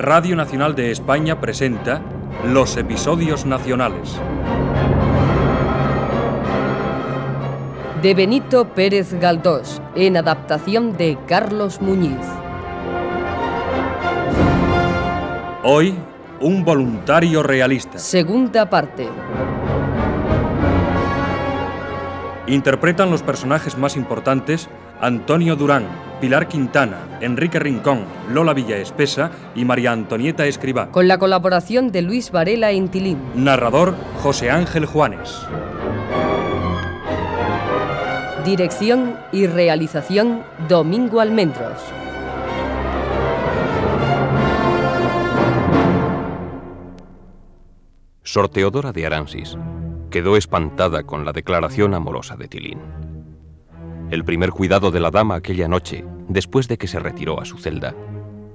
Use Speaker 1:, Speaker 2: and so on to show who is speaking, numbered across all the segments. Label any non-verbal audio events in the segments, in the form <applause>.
Speaker 1: Radio Nacional de España presenta los episodios nacionales.
Speaker 2: De Benito Pérez Galdós, en adaptación de Carlos Muñiz.
Speaker 1: Hoy, un voluntario realista.
Speaker 2: Segunda parte.
Speaker 1: Interpretan los personajes más importantes Antonio Durán, Pilar Quintana, Enrique Rincón, Lola Villaespesa y María Antonieta Escribá.
Speaker 2: Con la colaboración de Luis Varela Intilín.
Speaker 1: Narrador José Ángel Juanes.
Speaker 2: Dirección y realización Domingo Almendros.
Speaker 3: Sor Teodora de Aransis quedó espantada con la declaración amorosa de Tilín. El primer cuidado de la dama aquella noche, después de que se retiró a su celda,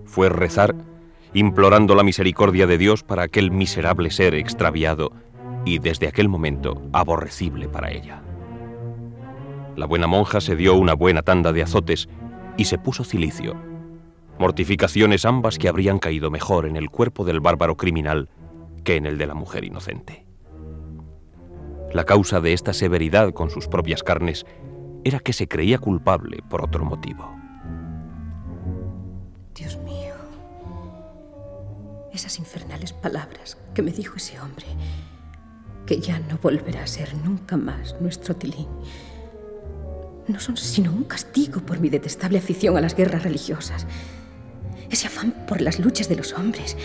Speaker 3: fue rezar, implorando la misericordia de Dios para aquel miserable ser extraviado y desde aquel momento aborrecible para ella. La buena monja se dio una buena tanda de azotes y se puso cilicio, mortificaciones ambas que habrían caído mejor en el cuerpo del bárbaro criminal que en el de la mujer inocente. La causa de esta severidad con sus propias carnes era que se creía culpable por otro motivo.
Speaker 4: Dios mío, esas infernales palabras que me dijo ese hombre, que ya no volverá a ser nunca más nuestro Tilín, no son sino un castigo por mi detestable afición a las guerras religiosas, ese afán por las luchas de los hombres,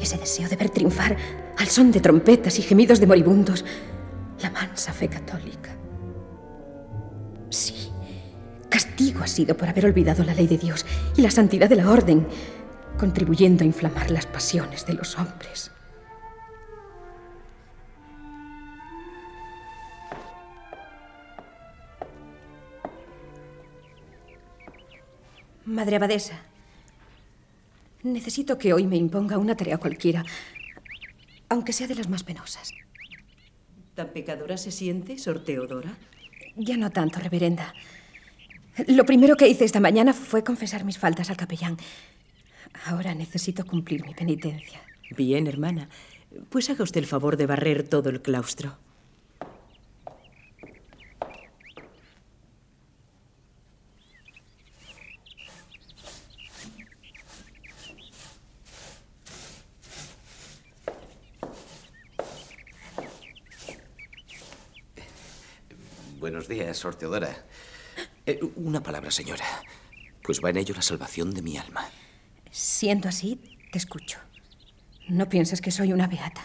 Speaker 4: ese deseo de ver triunfar al son de trompetas y gemidos de moribundos la mansa fe católica. Castigo ha sido por haber olvidado la ley de Dios y la santidad de la orden, contribuyendo a inflamar las pasiones de los hombres. Madre Abadesa, necesito que hoy me imponga una tarea cualquiera, aunque sea de las más penosas.
Speaker 5: ¿Tan pecadora se siente, Sor Teodora?
Speaker 4: Ya no tanto, reverenda. Lo primero que hice esta mañana fue confesar mis faltas al capellán. Ahora necesito cumplir mi penitencia.
Speaker 5: Bien, hermana. Pues haga usted el favor de barrer todo el claustro.
Speaker 6: Buenos días, Sor Teodora. Eh, una palabra, señora. Pues va en ello la salvación de mi alma.
Speaker 4: Siendo así, te escucho. No pienses que soy una beata.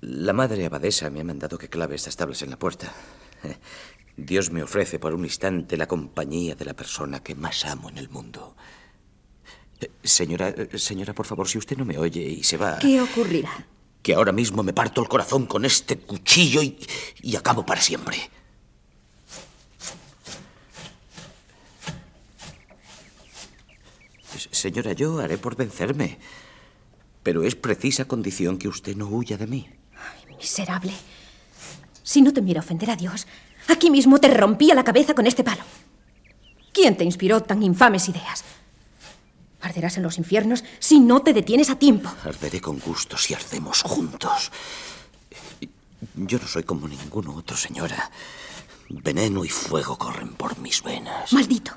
Speaker 6: La madre abadesa me ha mandado que clave estas tablas en la puerta. Eh, Dios me ofrece por un instante la compañía de la persona que más amo en el mundo. Eh, Señora, señora, por favor, si usted no me oye y se va...
Speaker 4: ¿Qué ocurrirá?
Speaker 6: Que ahora mismo me parto el corazón con este cuchillo y, y acabo para siempre. Señora, yo haré por vencerme. Pero es precisa condición que usted no huya de mí.
Speaker 4: Miserable. Si no temiera ofender a Dios, aquí mismo te rompía la cabeza con este palo. ¿Quién te inspiró tan infames ideas? Arderás en los infiernos si no te detienes a tiempo.
Speaker 6: Arderé con gusto si ardemos juntos. Yo no soy como ningún otro, señora. Veneno y fuego corren por mis venas.
Speaker 4: Maldito.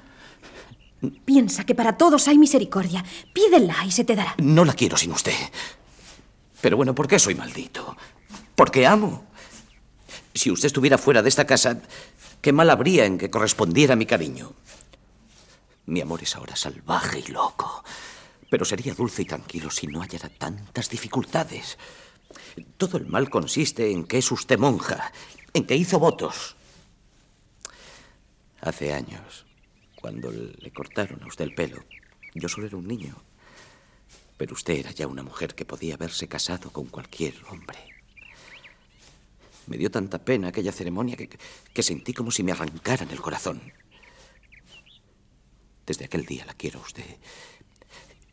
Speaker 4: Piensa que para todos hay misericordia. Pídela y se te dará.
Speaker 6: No la quiero sin usted. Pero bueno, ¿por qué soy maldito? Porque amo. Si usted estuviera fuera de esta casa, qué mal habría en que correspondiera mi cariño. Mi amor es ahora salvaje y loco. Pero sería dulce y tranquilo si no hallara tantas dificultades. Todo el mal consiste en que es usted monja, en que hizo votos. Hace años, cuando le cortaron a usted el pelo, yo solo era un niño. Pero usted era ya una mujer que podía haberse casado con cualquier hombre. Me dio tanta pena aquella ceremonia que, que sentí como si me arrancaran el corazón. Desde aquel día la quiero a usted.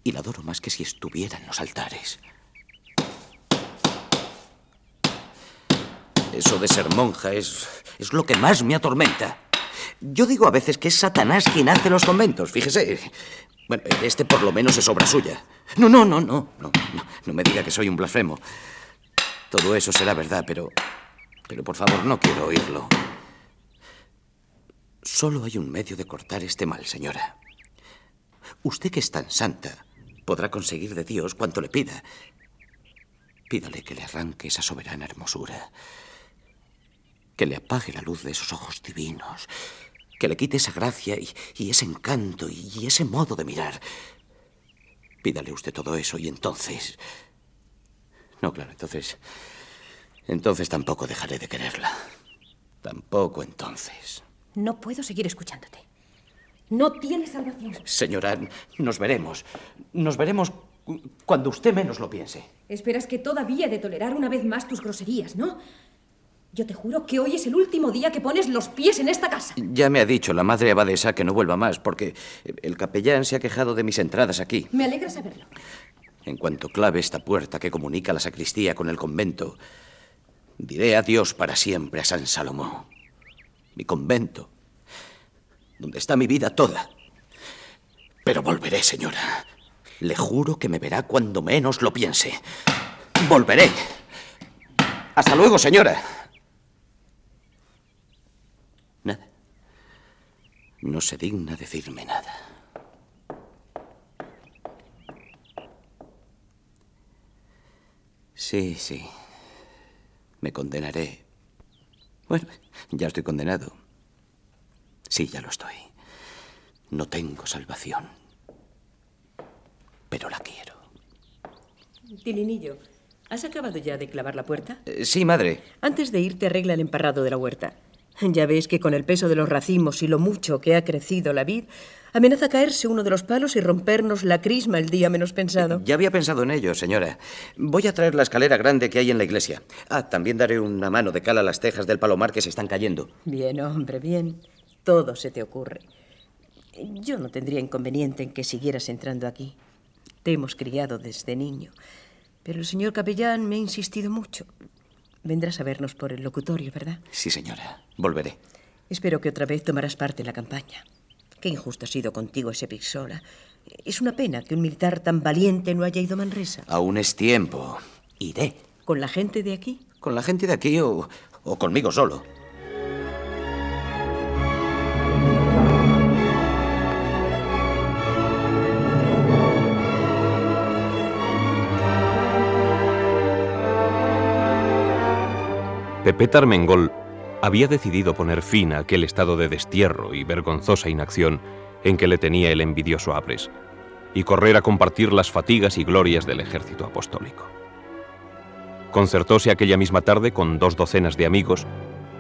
Speaker 6: Y la adoro más que si estuviera en los altares. Eso de ser monja es, es lo que más me atormenta. Yo digo a veces que es Satanás quien hace los conventos, fíjese. Bueno, este por lo menos es obra suya. No, no, no, no, no, no, no me diga que soy un blasfemo. Todo eso será verdad, pero... Pero por favor, no quiero oírlo. Solo hay un medio de cortar este mal, señora. Usted que es tan santa, podrá conseguir de Dios cuanto le pida. Pídale que le arranque esa soberana hermosura, que le apague la luz de esos ojos divinos, que le quite esa gracia y, ese encanto y ese modo de mirar. Pídale usted todo eso y entonces... No, claro, entonces... Entonces tampoco dejaré de quererla. Tampoco entonces.
Speaker 4: No puedo seguir escuchándote. No tienes salvación.
Speaker 6: Señora, nos veremos. Nos veremos cuando usted menos lo piense.
Speaker 4: Esperas que todavía he de tolerar una vez más tus groserías, ¿no? Yo te juro que hoy es el último día que pones los pies en esta casa.
Speaker 6: Ya me ha dicho la madre abadesa que no vuelva más, porque el capellán se ha quejado de mis entradas aquí.
Speaker 4: Me alegra saberlo.
Speaker 6: En cuanto clave esta puerta que comunica la sacristía con el convento, diré adiós para siempre a San Salomón, mi convento, donde está mi vida toda. Pero volveré, señora. Le juro que me verá cuando menos lo piense. Volveré. Hasta luego, señora. Nada. No se digna decirme nada. Sí, sí. Me condenaré. Bueno, ya estoy condenado. Sí, ya lo estoy. No tengo salvación. Pero la quiero.
Speaker 5: Tilinillo, ¿has acabado ya de clavar la puerta?
Speaker 6: Eh, sí, madre.
Speaker 5: Antes de irte arregla el emparrado de la huerta. Ya ves que con el peso de los racimos y lo mucho que ha crecido la vid, amenaza caerse uno de los palos y rompernos la crisma el día menos pensado.
Speaker 6: Ya había pensado en ello, señora. Voy a traer la escalera grande que hay en la iglesia. Ah, también daré una mano de cal a las tejas del palomar que se están cayendo.
Speaker 5: Bien, hombre, bien. Todo se te ocurre. Yo no tendría inconveniente en que siguieras entrando aquí. Te hemos criado desde niño. Pero el señor capellán me ha insistido mucho. Vendrás a vernos por el locutorio, ¿verdad?
Speaker 6: Sí, señora. Volveré.
Speaker 5: Espero que otra vez tomarás parte en la campaña. Qué injusto ha sido contigo ese Pixola. Es una pena que un militar tan valiente no haya ido a Manresa.
Speaker 6: Aún es tiempo. Iré.
Speaker 5: ¿Con la gente de aquí?
Speaker 6: Con la gente de aquí o, o conmigo solo.
Speaker 3: Pepe Tarmengol había decidido poner fin a aquel estado de destierro y vergonzosa inacción en que le tenía el envidioso Abres, y correr a compartir las fatigas y glorias del ejército apostólico. Concertóse aquella misma tarde con dos docenas de amigos,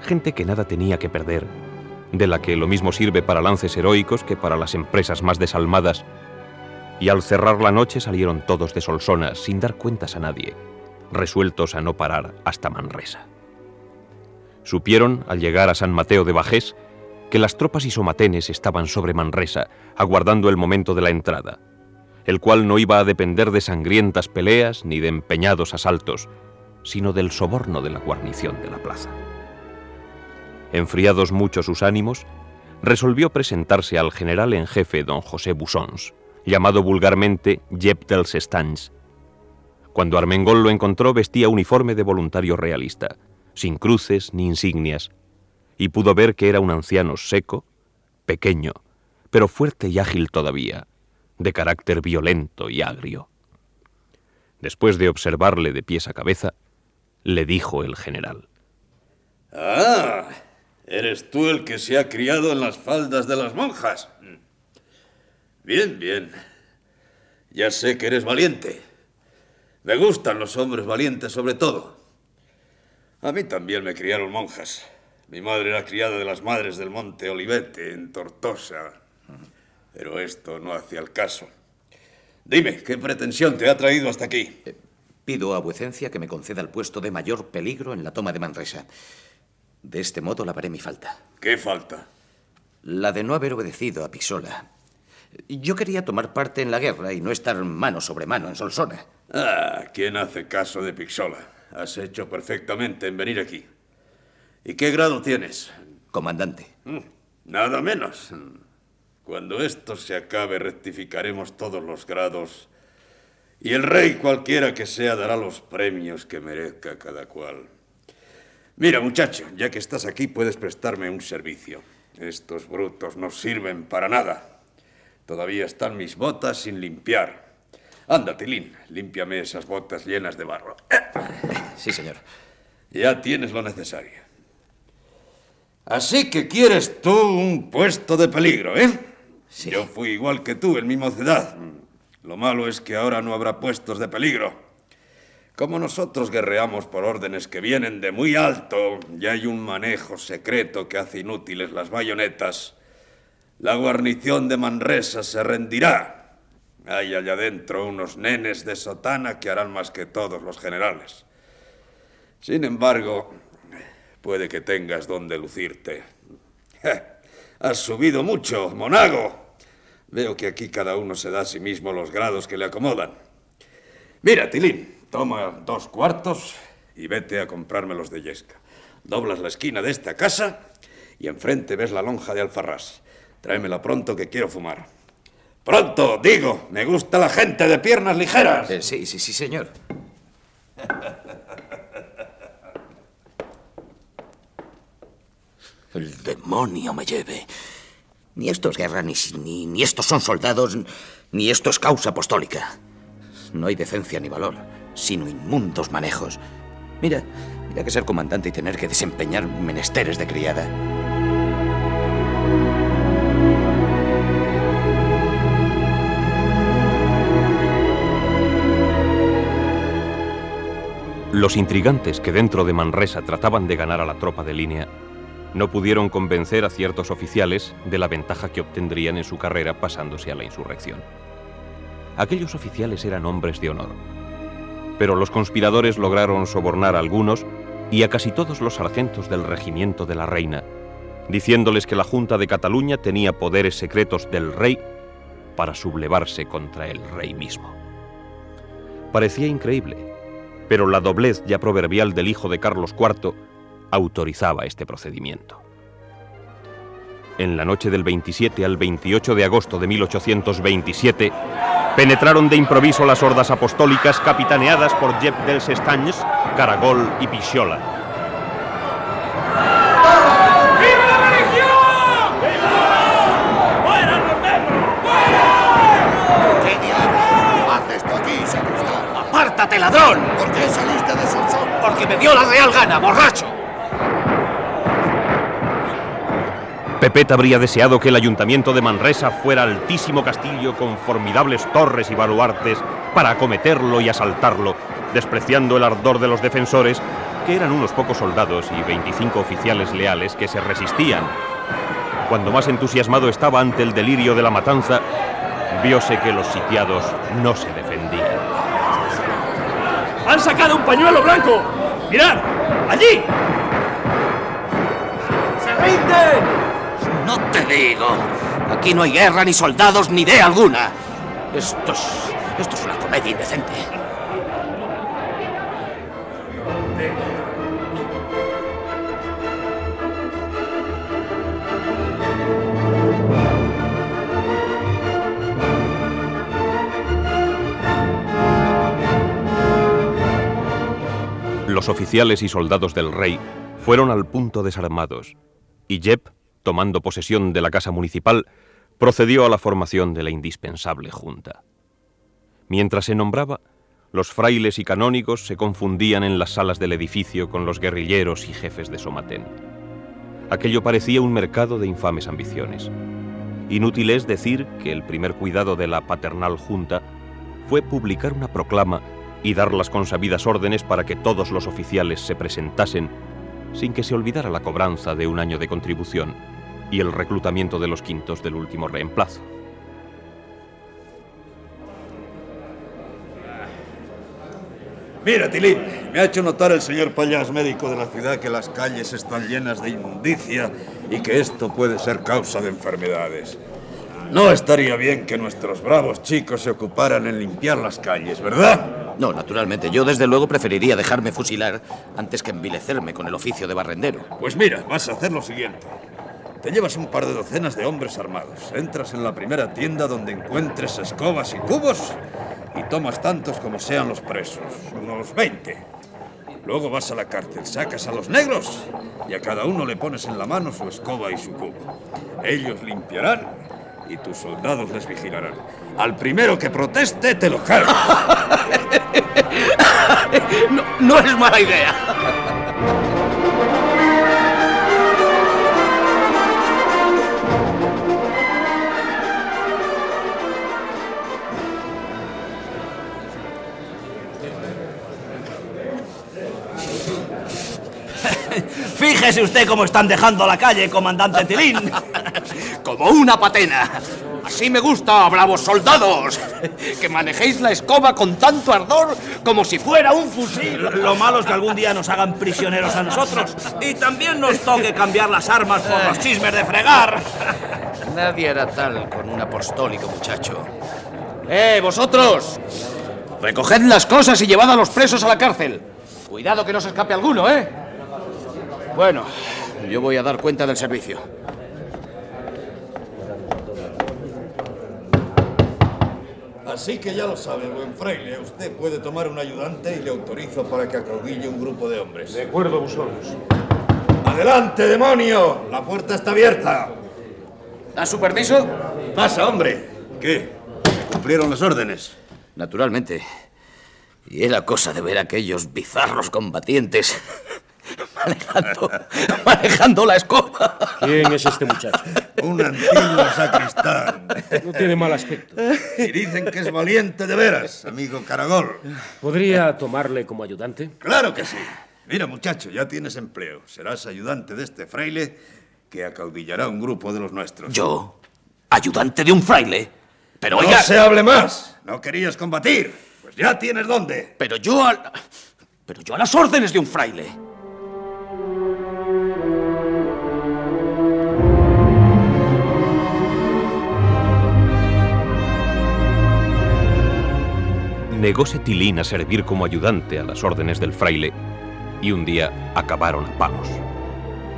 Speaker 3: gente que nada tenía que perder, de la que lo mismo sirve para lances heroicos que para las empresas más desalmadas, y al cerrar la noche salieron todos de Solsona sin dar cuentas a nadie, resueltos a no parar hasta Manresa. Supieron, al llegar a San Mateo de Bajés, que las tropas isomatenes estaban sobre Manresa, aguardando el momento de la entrada, el cual no iba a depender de sangrientas peleas ni de empeñados asaltos, sino del soborno de la guarnición de la plaza. Enfriados mucho sus ánimos, resolvió presentarse al general en jefe don José Busons, llamado vulgarmente Jep dels Estanys. Cuando Armengol lo encontró vestía uniforme de voluntario realista, sin cruces ni insignias, y pudo ver que era un anciano seco, pequeño, pero fuerte y ágil todavía, de carácter violento y agrio. Después de observarle de pies a cabeza, le dijo el general.
Speaker 7: Ah, eres tú el que se ha criado en las faldas de las monjas. Bien, bien. Ya sé que eres valiente. Me gustan los hombres valientes sobre todo. A mí también me criaron monjas. Mi madre era criada de las madres del monte Olivete, en Tortosa. Pero esto no hacía el caso. Dime, ¿qué pretensión te ha traído hasta aquí?
Speaker 6: Eh, pido a vuecencia que me conceda el puesto de mayor peligro en la toma de Manresa. De este modo lavaré mi falta.
Speaker 7: ¿Qué falta?
Speaker 6: La de no haber obedecido a Pisola. Yo quería tomar parte en la guerra y no estar mano sobre mano en Solsona.
Speaker 7: Ah, ¿quién hace caso de Pixola? Has hecho perfectamente en venir aquí. ¿Y qué grado tienes?
Speaker 6: Comandante.
Speaker 7: Mm, nada menos. Cuando esto se acabe, rectificaremos todos los grados y el rey, cualquiera que sea, dará los premios que merezca cada cual. Mira, muchacho, ya que estás aquí, puedes prestarme un servicio. Estos brutos no sirven para nada. Todavía están mis botas sin limpiar. Anda, Tilín, límpiame esas botas llenas de barro.
Speaker 6: Sí, señor.
Speaker 7: Ya tienes lo necesario. Así que quieres tú un puesto de peligro, ¿eh?
Speaker 6: Sí.
Speaker 7: Yo fui igual que tú en mi mocedad. Lo malo es que ahora no habrá puestos de peligro. Como nosotros guerreamos por órdenes que vienen de muy alto y hay un manejo secreto que hace inútiles las bayonetas, la guarnición de Manresa se rendirá. Hay allá adentro unos nenes de sotana que harán más que todos los generales. Sin embargo, puede que tengas donde lucirte. Has subido mucho, monago. Veo que aquí cada uno se da a sí mismo los grados que le acomodan. Mira, Tilín, toma dos cuartos y vete a comprarme los de Yesca. Doblas la esquina de esta casa y enfrente ves la lonja de Alfarrás. Tráemela pronto que quiero fumar. Pronto, digo, me gusta la gente de piernas ligeras.
Speaker 6: Eh, sí, sí, sí, señor. El demonio me lleve. Ni esto es guerra, ni, ni, ni estos son soldados, ni esto es causa apostólica. No hay decencia ni valor, sino inmundos manejos. Mira, mira que ser comandante y tener que desempeñar menesteres de criada.
Speaker 3: Los intrigantes que dentro de Manresa trataban de ganar a la tropa de línea no pudieron convencer a ciertos oficiales de la ventaja que obtendrían en su carrera pasándose a la insurrección. Aquellos oficiales eran hombres de honor, pero los conspiradores lograron sobornar a algunos y a casi todos los sargentos del regimiento de la reina, diciéndoles que la Junta de Cataluña tenía poderes secretos del rey para sublevarse contra el rey mismo. Parecía increíble, pero la doblez ya proverbial del hijo de Carlos IV autorizaba este procedimiento. En la noche del 27 al 28 de agosto de 1827, penetraron de improviso las hordas apostólicas capitaneadas por Jep dels Estanys, Caragol y Pichola.
Speaker 8: ¡Viva la religión! ¡Fuera los negros!
Speaker 9: ¿Qué diablos haces tú aquí, sacristán?
Speaker 6: ¡Apártate, ladrón!
Speaker 9: ¿Por qué saliste de Sonsón?
Speaker 6: Porque me dio la real gana, borracho.
Speaker 3: Pepet habría deseado que el ayuntamiento de Manresa fuera altísimo castillo con formidables torres y baluartes para acometerlo y asaltarlo, despreciando el ardor de los defensores, que eran unos pocos soldados y 25 oficiales leales que se resistían. Cuando más entusiasmado estaba ante el delirio de la matanza, viose que los sitiados no se defendían.
Speaker 8: ¡Han sacado un pañuelo blanco! ¡Mirad! ¡Allí! ¡Se rinden!
Speaker 6: No te digo. Aquí no hay guerra, ni soldados, ni idea alguna. Esto es. Esto es una comedia indecente.
Speaker 3: Los oficiales y soldados del rey fueron al punto desarmados, y Jep, tomando posesión de la casa municipal, procedió a la formación de la indispensable junta. Mientras se nombraba, los frailes y canónigos se confundían en las salas del edificio con los guerrilleros y jefes de Somatén. Aquello parecía un mercado de infames ambiciones. Inútil es decir que el primer cuidado de la paternal junta fue publicar una proclama y dar las consabidas órdenes para que todos los oficiales se presentasen sin que se olvidara la cobranza de un año de contribución y el reclutamiento de los quintos del último reemplazo.
Speaker 7: Mira, Tilín, me ha hecho notar el señor Payas, médico de la ciudad, que las calles están llenas de inmundicia y que esto puede ser causa de enfermedades. No estaría bien que nuestros bravos chicos se ocuparan en limpiar las calles, ¿verdad?
Speaker 6: No, naturalmente. Yo desde luego preferiría dejarme fusilar antes que envilecerme con el oficio de barrendero.
Speaker 7: Pues mira, vas a hacer lo siguiente. Te llevas un par de docenas de hombres armados. Entras en la primera tienda donde encuentres escobas y cubos y tomas tantos como sean los presos, unos 20. Luego vas a la cárcel, sacas a los negros y a cada uno le pones en la mano su escoba y su cubo. Ellos limpiarán y tus soldados les vigilarán. Al primero que proteste, te lo cargas. <laughs>
Speaker 6: no, no es mala idea. <laughs>
Speaker 10: Fíjese usted cómo están dejando la calle, comandante Tilín. <laughs>
Speaker 6: Como una patena. Así me gusta, bravos soldados. Que manejéis la escoba con tanto ardor como si fuera un fusil.
Speaker 10: Lo malo es que algún día nos hagan prisioneros a nosotros y también nos toque cambiar las armas por los chismes de fregar.
Speaker 6: Nadie era tal con un apostólico muchacho. ¡Eh, vosotros! Recoged las cosas y llevad a los presos a la cárcel. Cuidado que no se escape alguno, ¿eh? Bueno, yo voy a dar cuenta del servicio.
Speaker 7: Así que ya lo sabe, buen fraile. Usted puede tomar un ayudante y le autorizo para que acaudille un grupo de hombres.
Speaker 11: De acuerdo, vosotros.
Speaker 7: ¡Adelante, demonio! La puerta está abierta.
Speaker 6: ¿Da su permiso?
Speaker 7: Pasa, hombre. ¿Qué? ¿Cumplieron las órdenes?
Speaker 6: Naturalmente. Y era cosa de ver a aquellos bizarros combatientes <laughs> manejando, manejando la escoba.
Speaker 11: ¿Quién es este muchacho?
Speaker 7: Un antiguo sacristán.
Speaker 11: No tiene mal aspecto.
Speaker 7: Y dicen que es valiente de veras, amigo Caragol.
Speaker 11: ¿Podría tomarle como ayudante?
Speaker 7: Claro que sí. Mira, muchacho, ya tienes empleo. Serás ayudante de este fraile que acaudillará un grupo de los nuestros.
Speaker 6: ¿Yo? ¿Ayudante de un fraile? Pero
Speaker 7: no
Speaker 6: oiga...
Speaker 7: se hable más. No querías combatir. Pues ya tienes dónde.
Speaker 6: Pero yo al... Pero yo a las órdenes de un fraile.
Speaker 3: Negóse Tilín a servir como ayudante a las órdenes del fraile y un día acabaron a palos.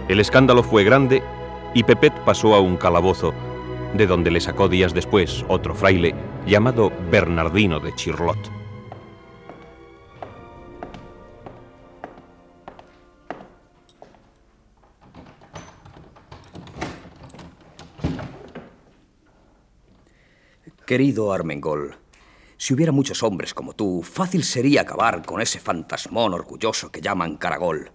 Speaker 3: El escándalo fue grande y Pepet pasó a un calabozo, de donde le sacó días después otro fraile llamado Bernardino de Chirlot.
Speaker 8: Querido Armengol, si hubiera muchos hombres como tú, fácil sería acabar con ese fantasmón orgulloso que llaman Caragol.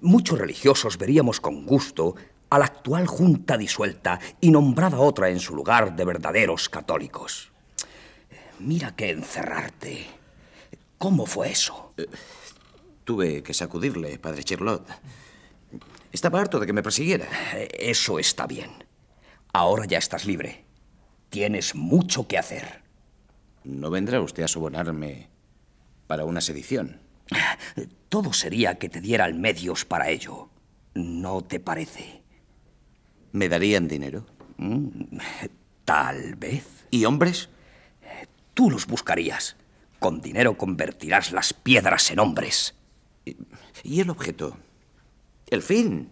Speaker 8: Muchos religiosos veríamos con gusto a la actual junta disuelta y nombrada otra en su lugar de verdaderos católicos. Mira que encerrarte. ¿Cómo fue eso?
Speaker 6: Eh, tuve que sacudirle, padre Chirlot. Estaba harto de que me persiguiera.
Speaker 8: Eso está bien. Ahora ya estás libre. Tienes mucho que hacer.
Speaker 6: ¿No vendrá usted a sobornarme para una sedición?
Speaker 8: Todo sería que te dieran medios para ello. ¿No te parece?
Speaker 6: ¿Me darían dinero?
Speaker 8: Mm, tal vez.
Speaker 6: ¿Y hombres?
Speaker 8: Tú los buscarías. Con dinero convertirás las piedras en hombres.
Speaker 6: ¿Y, y el objeto? ¿El fin?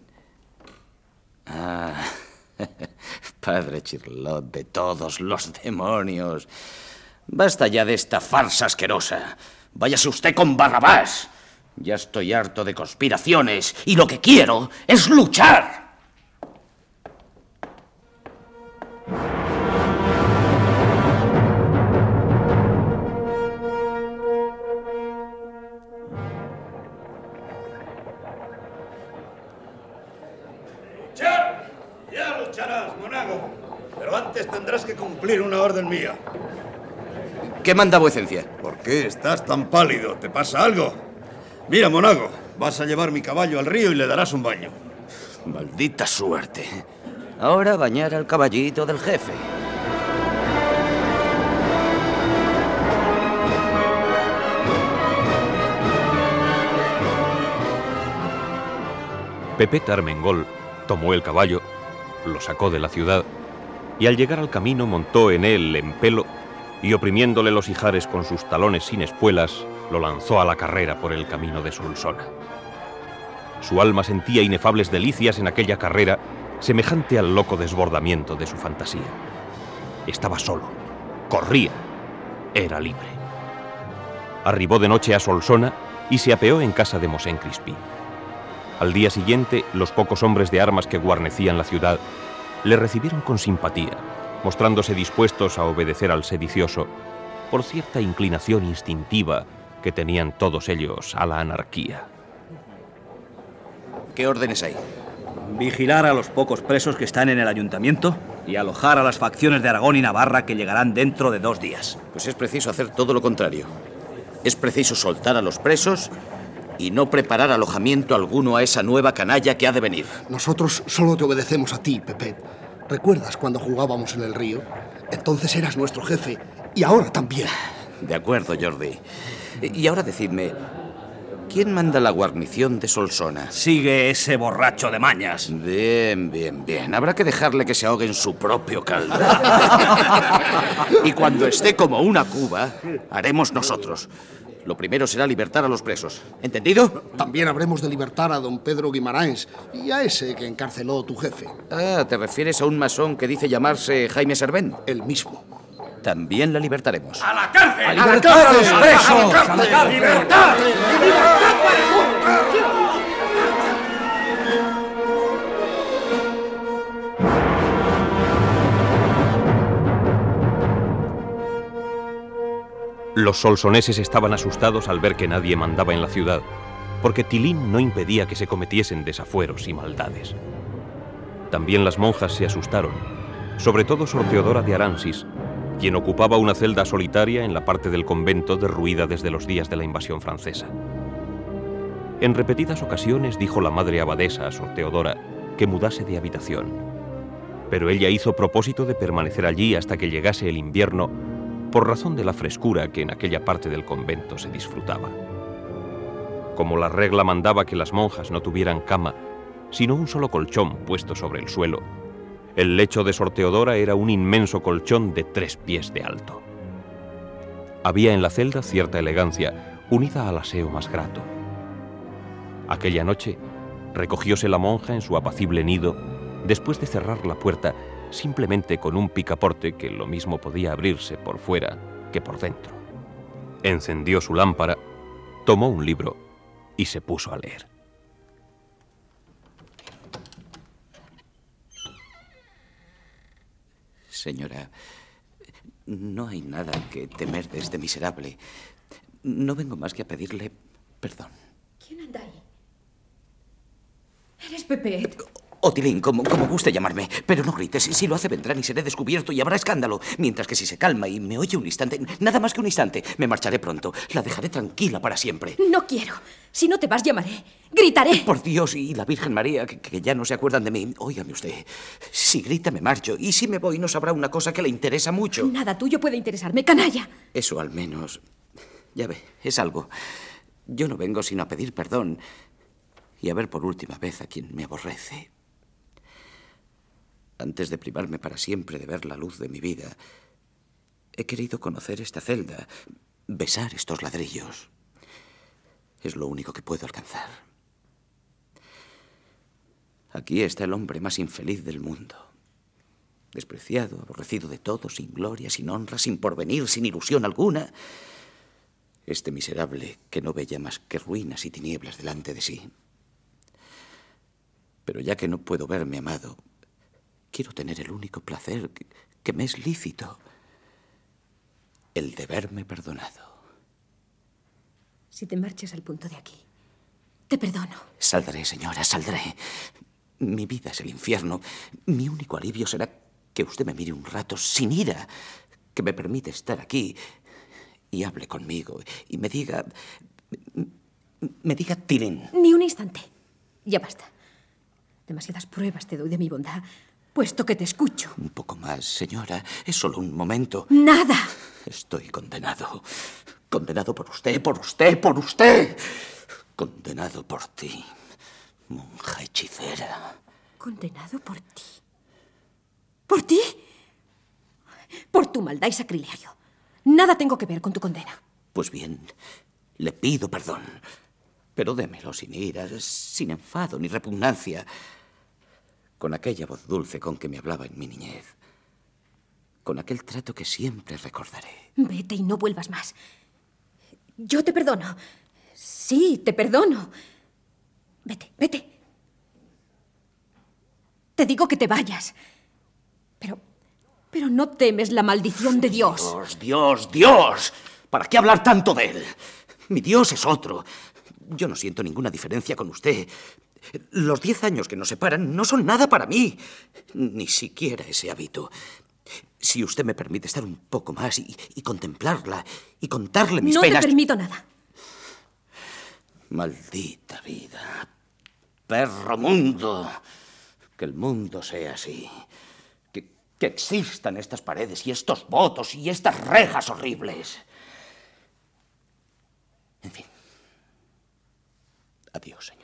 Speaker 6: Ah, <laughs> padre Chirlot de todos los demonios. Basta ya de esta farsa asquerosa. Váyase usted con Barrabás. Ya estoy harto de conspiraciones y lo que quiero es luchar.
Speaker 7: ¡Luchar! Ya lucharás, monago. Pero antes tendrás que cumplir una orden mía.
Speaker 6: ¿Qué manda vuecencia?
Speaker 7: ¿Por qué estás tan pálido? ¿Te pasa algo? Mira, monago, vas a llevar mi caballo al río y le darás un baño.
Speaker 6: Maldita suerte. Ahora bañar al caballito del jefe.
Speaker 3: Pepet Armengol tomó el caballo, lo sacó de la ciudad y al llegar al camino montó en él en pelo y oprimiéndole los ijares con sus talones sin espuelas, lo lanzó a la carrera por el camino de Solsona. Su alma sentía inefables delicias en aquella carrera semejante al loco desbordamiento de su fantasía. Estaba solo, corría, era libre. Arribó de noche a Solsona y se apeó en casa de Mosén Crispí. Al día siguiente, los pocos hombres de armas que guarnecían la ciudad le recibieron con simpatía, mostrándose dispuestos a obedecer al sedicioso por cierta inclinación instintiva que tenían todos ellos a la anarquía.
Speaker 6: ¿Qué órdenes hay?
Speaker 8: Vigilar a los pocos presos que están en el ayuntamiento y alojar a las facciones de Aragón y Navarra que llegarán dentro de dos días.
Speaker 6: Pues es preciso hacer todo lo contrario. Es preciso soltar a los presos y no preparar alojamiento alguno a esa nueva canalla que ha de venir.
Speaker 9: Nosotros solo te obedecemos a ti, Pepet. ¿Recuerdas cuando jugábamos en el río? Entonces eras nuestro jefe y ahora también.
Speaker 6: De acuerdo, Jordi. Y ahora decidme, ¿quién manda la guarnición de Solsona?
Speaker 8: Sigue ese borracho de mañas.
Speaker 6: Bien, bien, bien. Habrá que dejarle que se ahogue en su propio caldo. <laughs> y cuando esté como una cuba, haremos nosotros. Lo primero será libertar a los presos. ¿Entendido?
Speaker 9: También habremos de libertar a don Pedro Guimaraes y a ese que encarceló tu jefe.
Speaker 6: Ah, ¿te refieres a un masón que dice llamarse Jaime Servén?
Speaker 9: El mismo.
Speaker 6: También la libertaremos.
Speaker 8: ¡A la cárcel!
Speaker 9: ¡A la cárcel!
Speaker 8: ¡A los presos!
Speaker 9: ¡A la cárcel!
Speaker 8: ¡A la cárcel!
Speaker 9: ¡Libertad!
Speaker 3: Los solsoneses estaban asustados al ver que nadie mandaba en la ciudad, porque Tilín no impedía que se cometiesen desafueros y maldades. También las monjas se asustaron, sobre todo Sor Teodora de Aransis, quien ocupaba una celda solitaria en la parte del convento derruida desde los días de la invasión francesa. En repetidas ocasiones dijo la madre abadesa a Sor Teodora que mudase de habitación, pero ella hizo propósito de permanecer allí hasta que llegase el invierno por razón de la frescura que en aquella parte del convento se disfrutaba. Como la regla mandaba que las monjas no tuvieran cama, sino un solo colchón puesto sobre el suelo, el lecho de Sor Teodora era un inmenso colchón de tres pies de alto. Había en la celda cierta elegancia, unida al aseo más grato. Aquella noche recogióse la monja en su apacible nido, después de cerrar la puerta simplemente con un picaporte que lo mismo podía abrirse por fuera que por dentro. Encendió su lámpara, tomó un libro y se puso a leer.
Speaker 6: Señora, no hay nada que temer de este miserable. No vengo más que a pedirle perdón.
Speaker 4: ¿Quién anda ahí? Eres
Speaker 6: Otilín, como, como guste llamarme, pero no grites. Si lo hace vendrán y seré descubierto y habrá escándalo. Mientras que si se calma y me oye un instante, nada más que un instante, me marcharé pronto. La dejaré tranquila para siempre.
Speaker 4: No quiero. Si no te vas, llamaré. Gritaré.
Speaker 6: Por Dios y la Virgen María, que, que ya no se acuerdan de mí. Óigame usted, si grita me marcho y si me voy no sabrá una cosa que le interesa mucho.
Speaker 4: Nada tuyo puede interesarme, canalla.
Speaker 6: Eso al menos, ya ve, es algo. Yo no vengo sino a pedir perdón y a ver por última vez a quien me aborrece. Antes de privarme para siempre de ver la luz de mi vida, he querido conocer esta celda, besar estos ladrillos. Es lo único que puedo alcanzar. Aquí está el hombre más infeliz del mundo. Despreciado, aborrecido de todo, sin gloria, sin honra, sin porvenir, sin ilusión alguna. Este miserable que no ve ya más que ruinas y tinieblas delante de sí. Pero ya que no puedo verme amado, quiero tener el único placer que, que me es lícito. El de verme perdonado.
Speaker 4: Si te marchas al punto de aquí, te perdono.
Speaker 6: Saldré, señora, saldré. Mi vida es el infierno. Mi único alivio será que usted me mire un rato sin ira, que me permite estar aquí y hable conmigo y me diga... Me diga Tilín.
Speaker 4: Ni un instante. Ya basta. Demasiadas pruebas te doy de mi bondad, puesto que te escucho.
Speaker 6: Un poco más, señora. Es solo un momento.
Speaker 4: Nada.
Speaker 6: Estoy condenado. Condenado por usted, por usted, por usted. Condenado por ti, monja hechicera.
Speaker 4: Condenado por ti. ¿Por ti? Por tu maldad y sacrilegio. Nada tengo que ver con tu condena.
Speaker 6: Pues bien, le pido perdón. Pero démelo sin ira, sin enfado ni repugnancia. Con aquella voz dulce con que me hablaba en mi niñez, con aquel trato que siempre recordaré.
Speaker 4: Vete y no vuelvas más. Yo te perdono. Sí, te perdono. Vete, vete. Te digo que te vayas. Pero. Pero no temes la maldición de Dios.
Speaker 6: Dios, Dios, Dios. ¿Para qué hablar tanto de él? Mi Dios es otro. Yo no siento ninguna diferencia con usted. Los diez años que nos separan no son nada para mí. Ni siquiera ese hábito. Si usted me permite estar un poco más y, y contemplarla y contarle mis
Speaker 4: no
Speaker 6: penas.
Speaker 4: No te permito nada.
Speaker 6: Maldita vida. Perro mundo. Que el mundo sea así. Que, que existan estas paredes y estos votos y estas rejas horribles. En fin. Adiós, señora.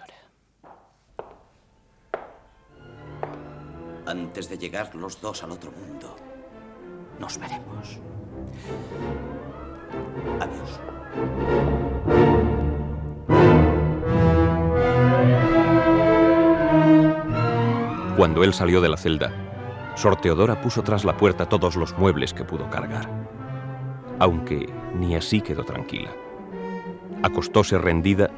Speaker 6: Antes de llegar los dos al otro mundo, nos veremos. Adiós.
Speaker 3: Cuando él salió de la celda, Sor Teodora puso tras la puerta todos los muebles que pudo cargar. Aunque ni así quedó tranquila. Acostóse rendida,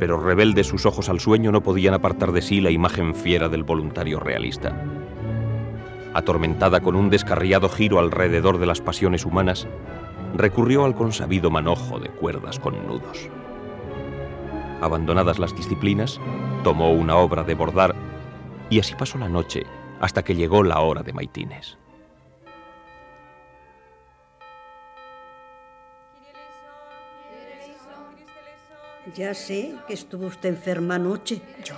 Speaker 3: pero rebeldes sus ojos al sueño no podían apartar de sí la imagen fiera del voluntario realista. Atormentada con un descarriado giro alrededor de las pasiones humanas, recurrió al consabido manojo de cuerdas con nudos. Abandonadas las disciplinas, tomó una obra de bordar y así pasó la noche hasta que llegó la hora de maitines.
Speaker 12: Ya sé que estuvo usted enferma anoche.
Speaker 4: ¿Yo?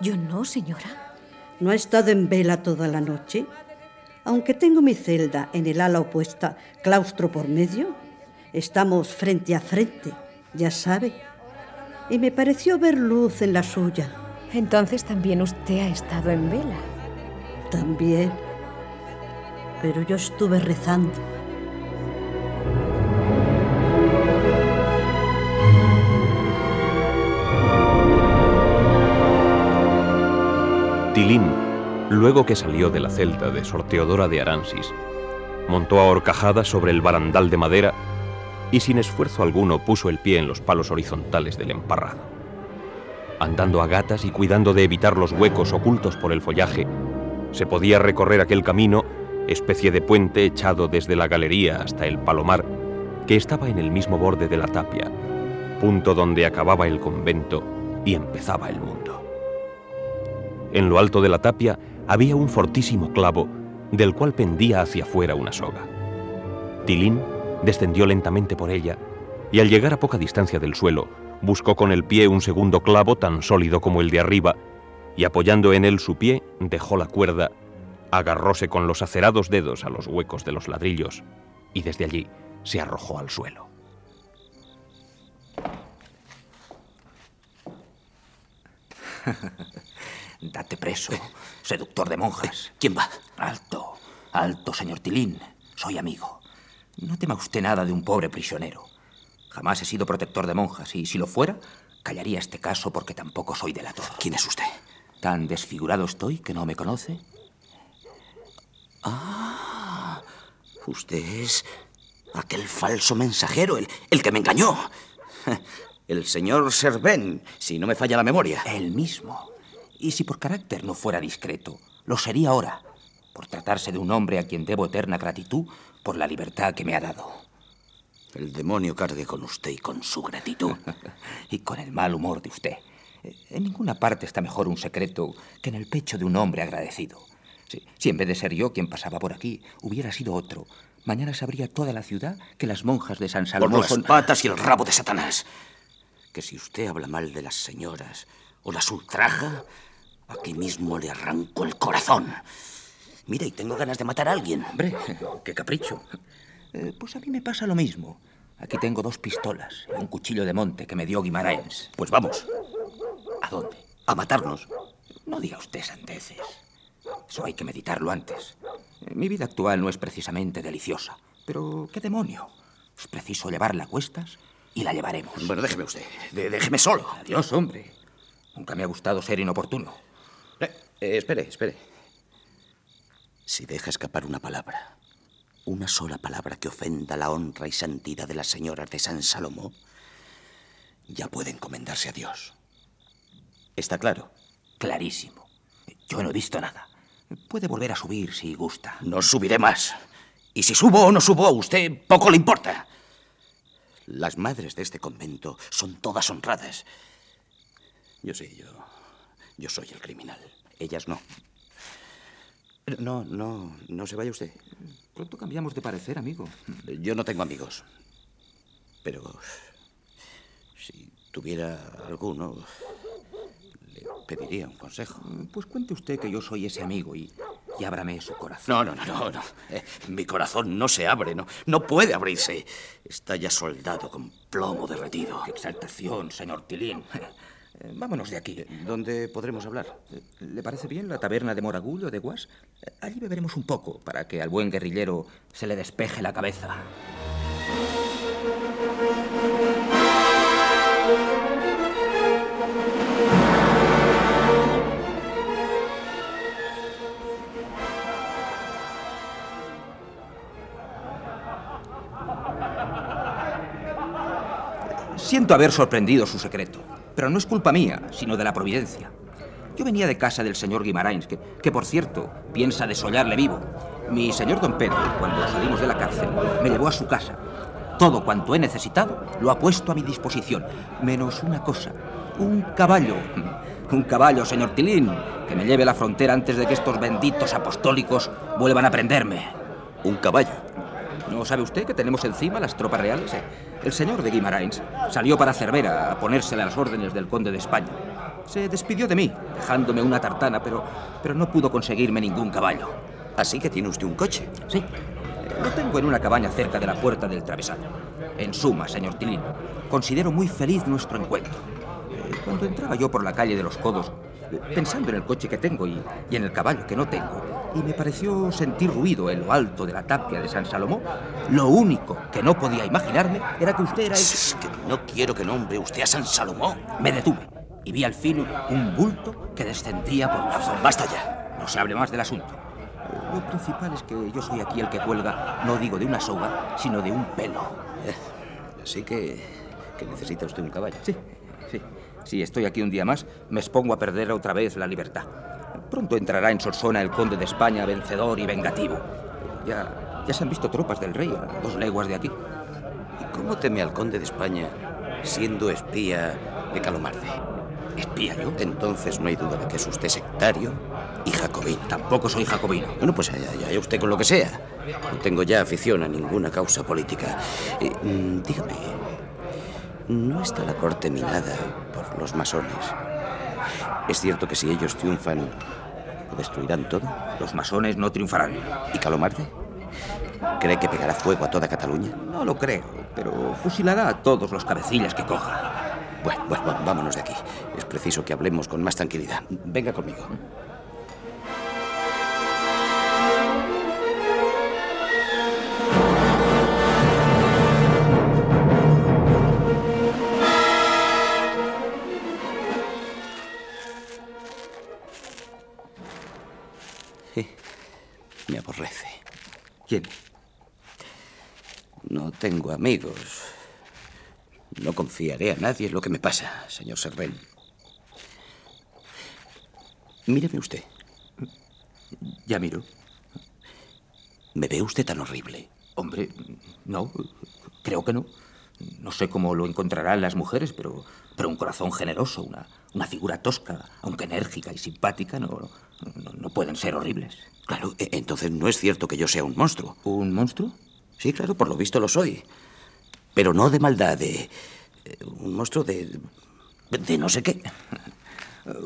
Speaker 4: Yo no, señora.
Speaker 12: ¿No ha estado en vela toda la noche? Aunque tengo mi celda en el ala opuesta, claustro por medio, estamos frente a frente, ya sabe. Y me pareció ver luz en la suya.
Speaker 4: Entonces también usted ha estado en vela.
Speaker 12: También. Pero yo estuve rezando.
Speaker 3: Tilín, luego que salió de la celda de Sor Teodora de Aransis, montó a horcajadas sobre el barandal de madera y sin esfuerzo alguno puso el pie en los palos horizontales del emparrado. Andando a gatas y cuidando de evitar los huecos ocultos por el follaje, se podía recorrer aquel camino, especie de puente echado desde la galería hasta el palomar, que estaba en el mismo borde de la tapia, punto donde acababa el convento y empezaba el mundo. En lo alto de la tapia había un fortísimo clavo del cual pendía hacia afuera una soga. Tilín descendió lentamente por ella y al llegar a poca distancia del suelo, buscó con el pie un segundo clavo tan sólido como el de arriba y apoyando en él su pie, dejó la cuerda, agarróse con los acerados dedos a los huecos de los ladrillos y desde allí se arrojó al suelo. <laughs>
Speaker 13: Date preso, <laughs> seductor de monjas. ¿Quién va? Alto, alto, señor Tilín. Soy amigo. No tema usted nada de un pobre prisionero. Jamás he sido protector de monjas y si lo fuera, callaría este caso porque tampoco soy delator.
Speaker 6: ¿Quién es usted?
Speaker 13: ¿Tan desfigurado estoy que no me conoce?
Speaker 6: Ah, usted es aquel falso mensajero, el, el que me engañó. <laughs> El señor Serven, si no me falla la memoria.
Speaker 13: El mismo. Y si por carácter no fuera discreto, lo sería ahora, por tratarse de un hombre a quien debo eterna gratitud por la libertad que me ha dado.
Speaker 6: El demonio cargue con usted y con su gratitud. <laughs>
Speaker 13: y con el mal humor de usted. En ninguna parte está mejor un secreto que en el pecho de un hombre agradecido. Si, si, en vez de ser yo quien pasaba por aquí, hubiera sido otro, mañana sabría toda la ciudad que las monjas de San Salomón
Speaker 6: por las son... patas y el rabo de Satanás. Que si usted habla mal de las señoras o las ultraja, aquí mismo le arranco el corazón. Mira, y tengo ganas de matar a alguien.
Speaker 13: Hombre, qué capricho. Eh, pues a mí me pasa lo mismo. Aquí tengo dos pistolas y un cuchillo de monte que me dio Guimaraens.
Speaker 6: Pues vamos.
Speaker 13: ¿A dónde?
Speaker 6: A matarnos.
Speaker 13: No diga usted sandeces. Eso hay que meditarlo antes. Mi vida actual no es precisamente deliciosa. Pero, ¿qué demonio? Es preciso llevarla a cuestas y la llevaremos.
Speaker 6: Bueno, déjeme usted. De déjeme solo.
Speaker 13: Adiós, hombre. Nunca me ha gustado ser inoportuno.
Speaker 6: Eh, espere, espere. Si deja escapar una palabra, una sola palabra que ofenda la honra y santidad de las señoras de San Salomón, ya puede encomendarse a Dios. ¿Está claro?
Speaker 13: Clarísimo. Yo no he visto nada. Puede volver a subir si gusta.
Speaker 6: No subiré más. Y si subo o no subo, a usted poco le importa. Las madres de este convento son todas honradas. Yo sí, yo. Yo soy el criminal. Ellas no. No, no, no se vaya usted.
Speaker 13: Pronto cambiamos de parecer, amigo.
Speaker 6: Yo no tengo amigos. Pero si tuviera alguno, le pediría un consejo.
Speaker 13: Pues cuente usted que yo soy ese amigo y, y ábrame su corazón.
Speaker 6: No, no, no, no, no. Eh, mi corazón no se abre, no, no puede abrirse. Está ya soldado con plomo derretido.
Speaker 13: ¡Qué exaltación, señor Tilín! Eh, vámonos de aquí.
Speaker 6: ¿Dónde podremos hablar?
Speaker 13: ¿Le parece bien la taberna de Moragull o de Guas? Eh, Allí beberemos un poco para que al buen guerrillero se le despeje la cabeza. Siento haber sorprendido su secreto, pero no es culpa mía, sino de la providencia. Yo venía de casa del señor Guimarains, que, que por cierto piensa desollarle vivo. Mi señor don Pedro, cuando salimos de la cárcel, me llevó a su casa. Todo cuanto he necesitado lo ha puesto a mi disposición, menos una cosa, un caballo. <laughs> Un caballo, señor Tilín, que me lleve a la frontera antes de que estos benditos apostólicos vuelvan a prenderme.
Speaker 6: ¿Un caballo?
Speaker 13: ¿No sabe usted que tenemos encima las tropas reales? Eh, El señor de Guimarains salió para Cervera a ponérsele a las órdenes del conde de España. Se despidió de mí, dejándome una tartana, pero, pero no pudo conseguirme ningún caballo.
Speaker 6: Así que tiene usted un coche.
Speaker 13: Sí. Lo tengo en una cabaña cerca de la puerta del travesano. En suma, señor Tilín, considero muy feliz nuestro encuentro. Eh, Cuando entraba yo por la calle de los codos, eh, pensando en el coche que tengo y, y en el caballo que no tengo, y me pareció sentir ruido en lo alto de la tapia de San Salomón, lo único que no podía imaginarme era que usted era el...
Speaker 6: Es que no quiero que nombre usted a San Salomón.
Speaker 13: Me detuve y vi al fin un bulto que descendía por la
Speaker 6: Basta ya.
Speaker 13: No se hable más del asunto. Lo principal es que yo soy aquí el que cuelga, no digo de una soga, sino de un pelo.
Speaker 6: Así que, que necesita usted un caballo.
Speaker 13: Sí, sí. Si estoy aquí un día más, me expongo a perder otra vez la libertad. Pronto entrará en Solsona el conde de España, vencedor y vengativo. Ya, ya se han visto tropas del rey a dos leguas de aquí.
Speaker 6: ¿Y cómo teme al conde de España siendo espía de Calomarde?
Speaker 13: ¿Espía yo?
Speaker 6: Entonces no hay duda de que es usted sectario y jacobino.
Speaker 13: Tampoco soy jacobino.
Speaker 6: Bueno, pues allá, allá usted con lo que sea. No tengo ya afición a ninguna causa política. Eh, mm, dígame, ¿no está la corte minada por los masones? ¿Es cierto que si ellos triunfan, lo destruirán todo?
Speaker 13: Los masones no triunfarán.
Speaker 6: ¿Y Calomarde? ¿Cree que pegará fuego a toda Cataluña?
Speaker 13: No lo creo, pero fusilará a todos los cabecillas que coja.
Speaker 6: Bueno, bueno, vámonos de aquí. Es preciso que hablemos con más tranquilidad. Venga conmigo. Me aborrece.
Speaker 13: ¿Quién?
Speaker 6: No tengo amigos. No confiaré a nadie en lo que me pasa, señor Serven. Míreme usted.
Speaker 13: Ya miro.
Speaker 6: ¿Me ve usted tan horrible?
Speaker 13: Hombre, no, creo que no. No sé cómo lo encontrarán las mujeres, pero, pero un corazón generoso, una, una figura tosca, aunque enérgica y simpática, no, no, no pueden ser horribles.
Speaker 6: Claro, e- entonces no es cierto que yo sea un monstruo.
Speaker 13: ¿Un monstruo?
Speaker 6: Sí, claro, por lo visto lo soy. Pero no de maldad, de... eh, Un monstruo de... de no sé qué. <laughs>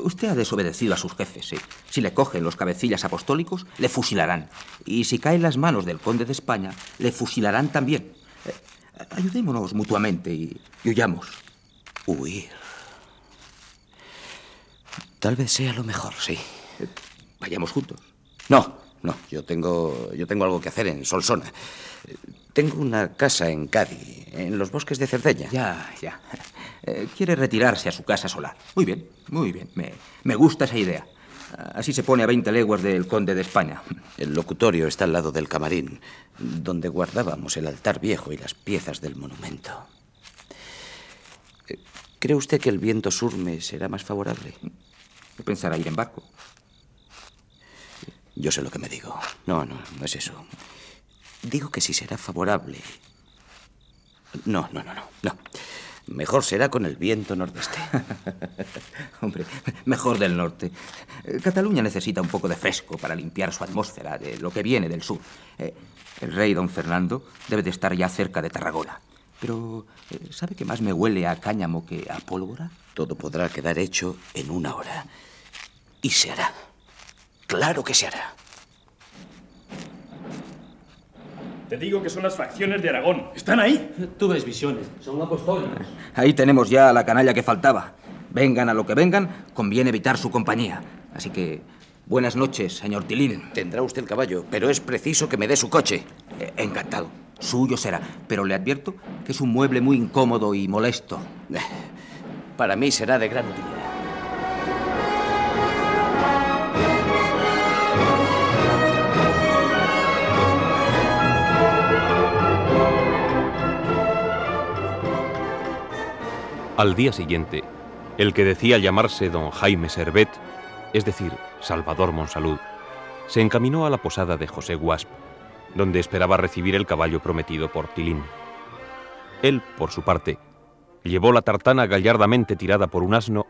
Speaker 13: Usted ha desobedecido a sus jefes, sí. Si le cogen los cabecillas apostólicos, le fusilarán. Y si cae en las manos del conde de España, le fusilarán también. Eh, ayudémonos mutuamente y, y huyamos.
Speaker 6: Huir. Tal vez sea lo mejor, sí.
Speaker 13: Vayamos juntos.
Speaker 6: No, no, yo tengo, yo tengo algo que hacer en Solsona. Tengo una casa en Cádiz, en los bosques de Cerdeña.
Speaker 13: Ya, ya. Eh, quiere retirarse a su casa solar. Muy bien, muy bien. Me, me gusta esa idea. Así se pone a 20 leguas del conde de España.
Speaker 6: El locutorio está al lado del camarín, donde guardábamos el altar viejo y las piezas del monumento. Eh, ¿Cree usted que el viento sur me será más favorable?
Speaker 13: Pensará ir en barco.
Speaker 6: Yo sé lo que me digo. No, no, no es eso. Digo que si será favorable. No, no, no, no, no. Mejor será con el viento nordeste. <laughs>
Speaker 13: Hombre, mejor del norte. Cataluña necesita un poco de fresco para limpiar su atmósfera de lo que viene del sur. Eh, el rey don Fernando debe de estar ya cerca de Tarragona. Pero, eh, ¿sabe qué más me huele a cáñamo que a pólvora?
Speaker 6: Todo podrá quedar hecho en una hora. Y se hará. Claro que se hará.
Speaker 14: Te digo que son las facciones de Aragón. Están ahí.
Speaker 11: Tú ves visiones. Son apostólicos.
Speaker 13: Ahí tenemos ya a la canalla que faltaba. Vengan a lo que vengan, conviene evitar su compañía. Así que, buenas noches, señor Tilín.
Speaker 6: Tendrá usted el caballo, pero es preciso que me dé su coche.
Speaker 13: Eh, encantado. Suyo será, pero le advierto que es un mueble muy incómodo y molesto.
Speaker 6: Para mí será de gran utilidad.
Speaker 3: Al día siguiente, el que decía llamarse don Jaime Servet, es decir, Salvador Monsalud, se encaminó a la posada de José Guasp, donde esperaba recibir el caballo prometido por Tilín. Él, por su parte, llevó la tartana gallardamente tirada por un asno,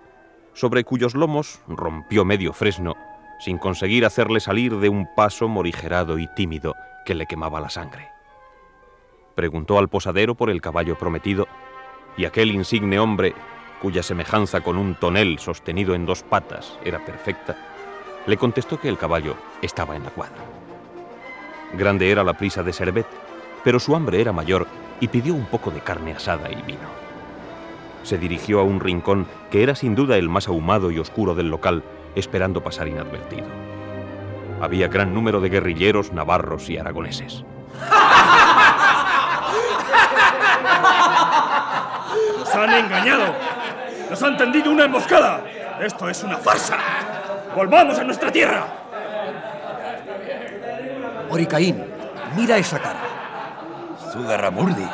Speaker 3: sobre cuyos lomos rompió medio fresno, sin conseguir hacerle salir de un paso morigerado y tímido que le quemaba la sangre. Preguntó al posadero por el caballo prometido, y aquel insigne hombre, cuya semejanza con un tonel sostenido en dos patas era perfecta, le contestó que el caballo estaba en la cuadra. Grande era la prisa de Servet, pero su hambre era mayor y pidió un poco de carne asada y vino. Se dirigió a un rincón que era sin duda el más ahumado y oscuro del local, esperando pasar inadvertido. Había gran número de guerrilleros navarros y aragoneses.
Speaker 14: ¡Nos han engañado! ¡Nos han tendido una emboscada! ¡Esto es una farsa! ¡Volvamos a nuestra tierra!
Speaker 15: Oricaín, mira esa cara.
Speaker 16: Zugarramurdi,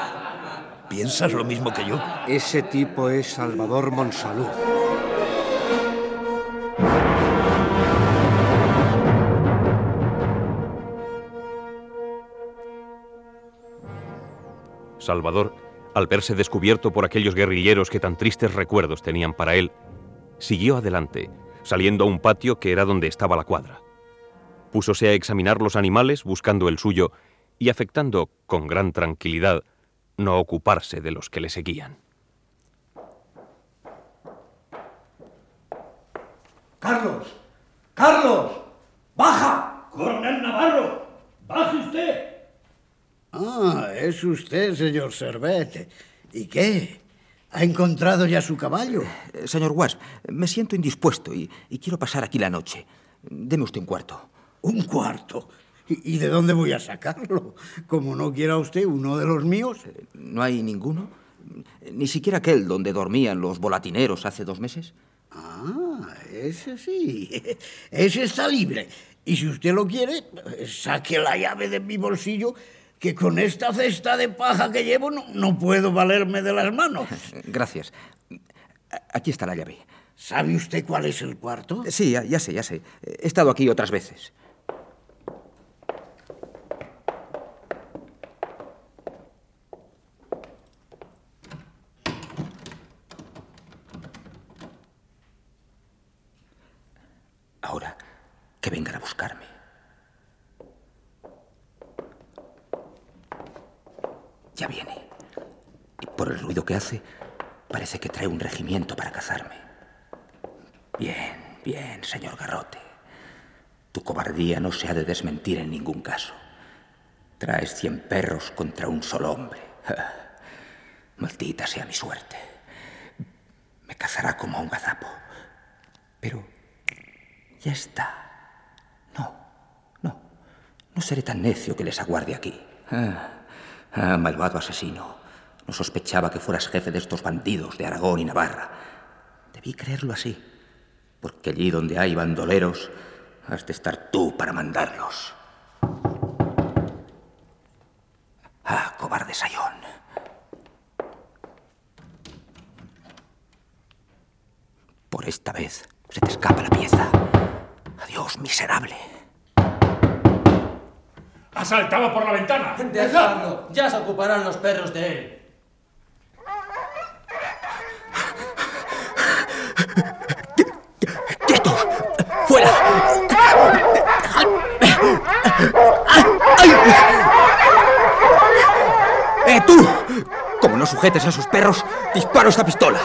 Speaker 16: ¿piensas lo mismo que yo?
Speaker 15: Ese tipo es Salvador Monsalud.
Speaker 3: Salvador, al verse descubierto por aquellos guerrilleros que tan tristes recuerdos tenían para él, siguió adelante, saliendo a un patio que era donde estaba la cuadra. Púsose a examinar los animales buscando el suyo y afectando, con gran tranquilidad, no ocuparse de los que le seguían.
Speaker 15: ¡Carlos! ¡Carlos! ¡Baja!
Speaker 14: ¡Coronel Navarro! ¡Baje usted!
Speaker 17: Ah, es usted, señor Servet. ¿Y qué? ¿Ha encontrado ya su caballo?
Speaker 13: Eh, señor Wasp, me siento indispuesto y, y, quiero pasar aquí la noche. Deme usted un cuarto.
Speaker 17: ¿Un cuarto? ¿Y, ¿Y, de dónde voy a sacarlo? Como no quiera usted uno de los míos.
Speaker 13: Eh, ¿No hay ninguno? ¿Ni siquiera aquel donde dormían los volatineros hace dos meses?
Speaker 17: Ah, ese sí. <laughs> Ese está libre. Y si usted lo quiere, saque la llave de mi bolsillo que con esta cesta de paja que llevo no, no, puedo valerme de las manos. <laughs>
Speaker 13: Gracias. Aquí está la llave.
Speaker 17: ¿Sabe usted cuál es el cuarto?
Speaker 13: Sí, ya, ya sé, ya sé. He estado aquí otras veces. Ahora, que vengan a buscarme. Ya viene. Y por el ruido que hace, parece que trae un regimiento para cazarme. Bien, bien, señor Garrote. Tu cobardía no se ha de desmentir en ningún caso. Traes cien perros contra un solo hombre. <laughs> Maldita sea mi suerte. Me cazará como a un gazapo. Pero ya está. No, seré tan necio que les aguarde aquí. Ah. Ah, malvado asesino. No sospechaba que fueras jefe de estos bandidos de Aragón y Navarra. Debí creerlo así. Porque allí donde hay bandoleros, has de estar tú para mandarlos. Ah, cobarde Sayón. Por esta vez se te escapa la pieza. Adiós, miserable.
Speaker 14: ¡Ha saltado por la ventana!
Speaker 11: Dejadlo, ya se ocuparán los perros de él.
Speaker 13: ¡Quietos! ¡Fuera! ¡Eh, tú! Como no sujetes a esos perros, disparo esta pistola.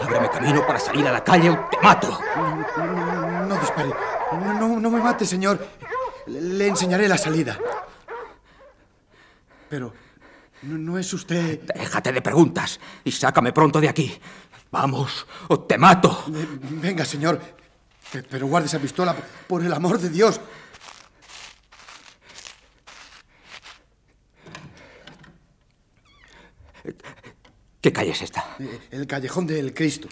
Speaker 13: Ábreme camino para salir a la calle o te mato.
Speaker 18: No, no dispare. No, no, no me mate, señor. Le, enseñaré la salida. Pero no, no es usted...
Speaker 13: Déjate de preguntas y sácame pronto de aquí. Vamos, o te mato.
Speaker 18: Venga, señor. Pe- Pero guarde esa pistola, por el amor de Dios.
Speaker 13: ¿Qué calle es esta?
Speaker 18: Eh, El callejón del Cristo.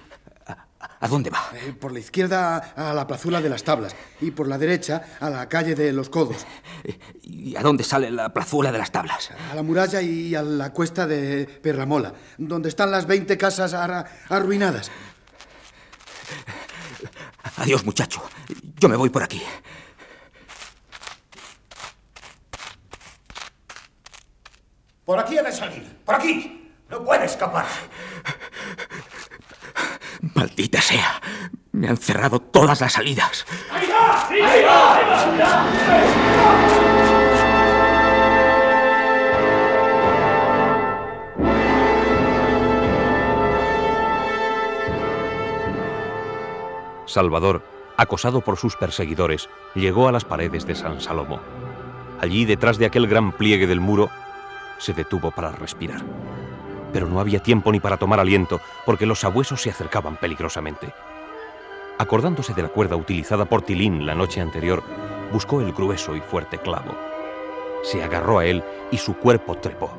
Speaker 13: ¿A dónde va?
Speaker 18: Eh, Por la izquierda a la plazuela de las tablas y por la derecha a la calle de los codos. <laughs>
Speaker 13: ¿Y a dónde sale la plazuela de las tablas?
Speaker 18: A la muralla y a la cuesta de Perramola, donde están las 20 casas arruinadas.
Speaker 13: Adiós, muchacho. Yo me voy por aquí.
Speaker 15: Por aquí ha de salir. Por aquí. No puede escapar.
Speaker 13: Maldita sea. Me han cerrado todas las salidas.
Speaker 14: ¡Ahí va! ¡Ahí va!
Speaker 3: Salvador, acosado por sus perseguidores, llegó a las paredes de San Salomo. Allí, detrás de aquel gran pliegue del muro, se detuvo para respirar. Pero no había tiempo ni para tomar aliento, porque los sabuesos se acercaban peligrosamente. Acordándose de la cuerda utilizada por Tilín la noche anterior, buscó el grueso y fuerte clavo. Se agarró a él y su cuerpo trepó.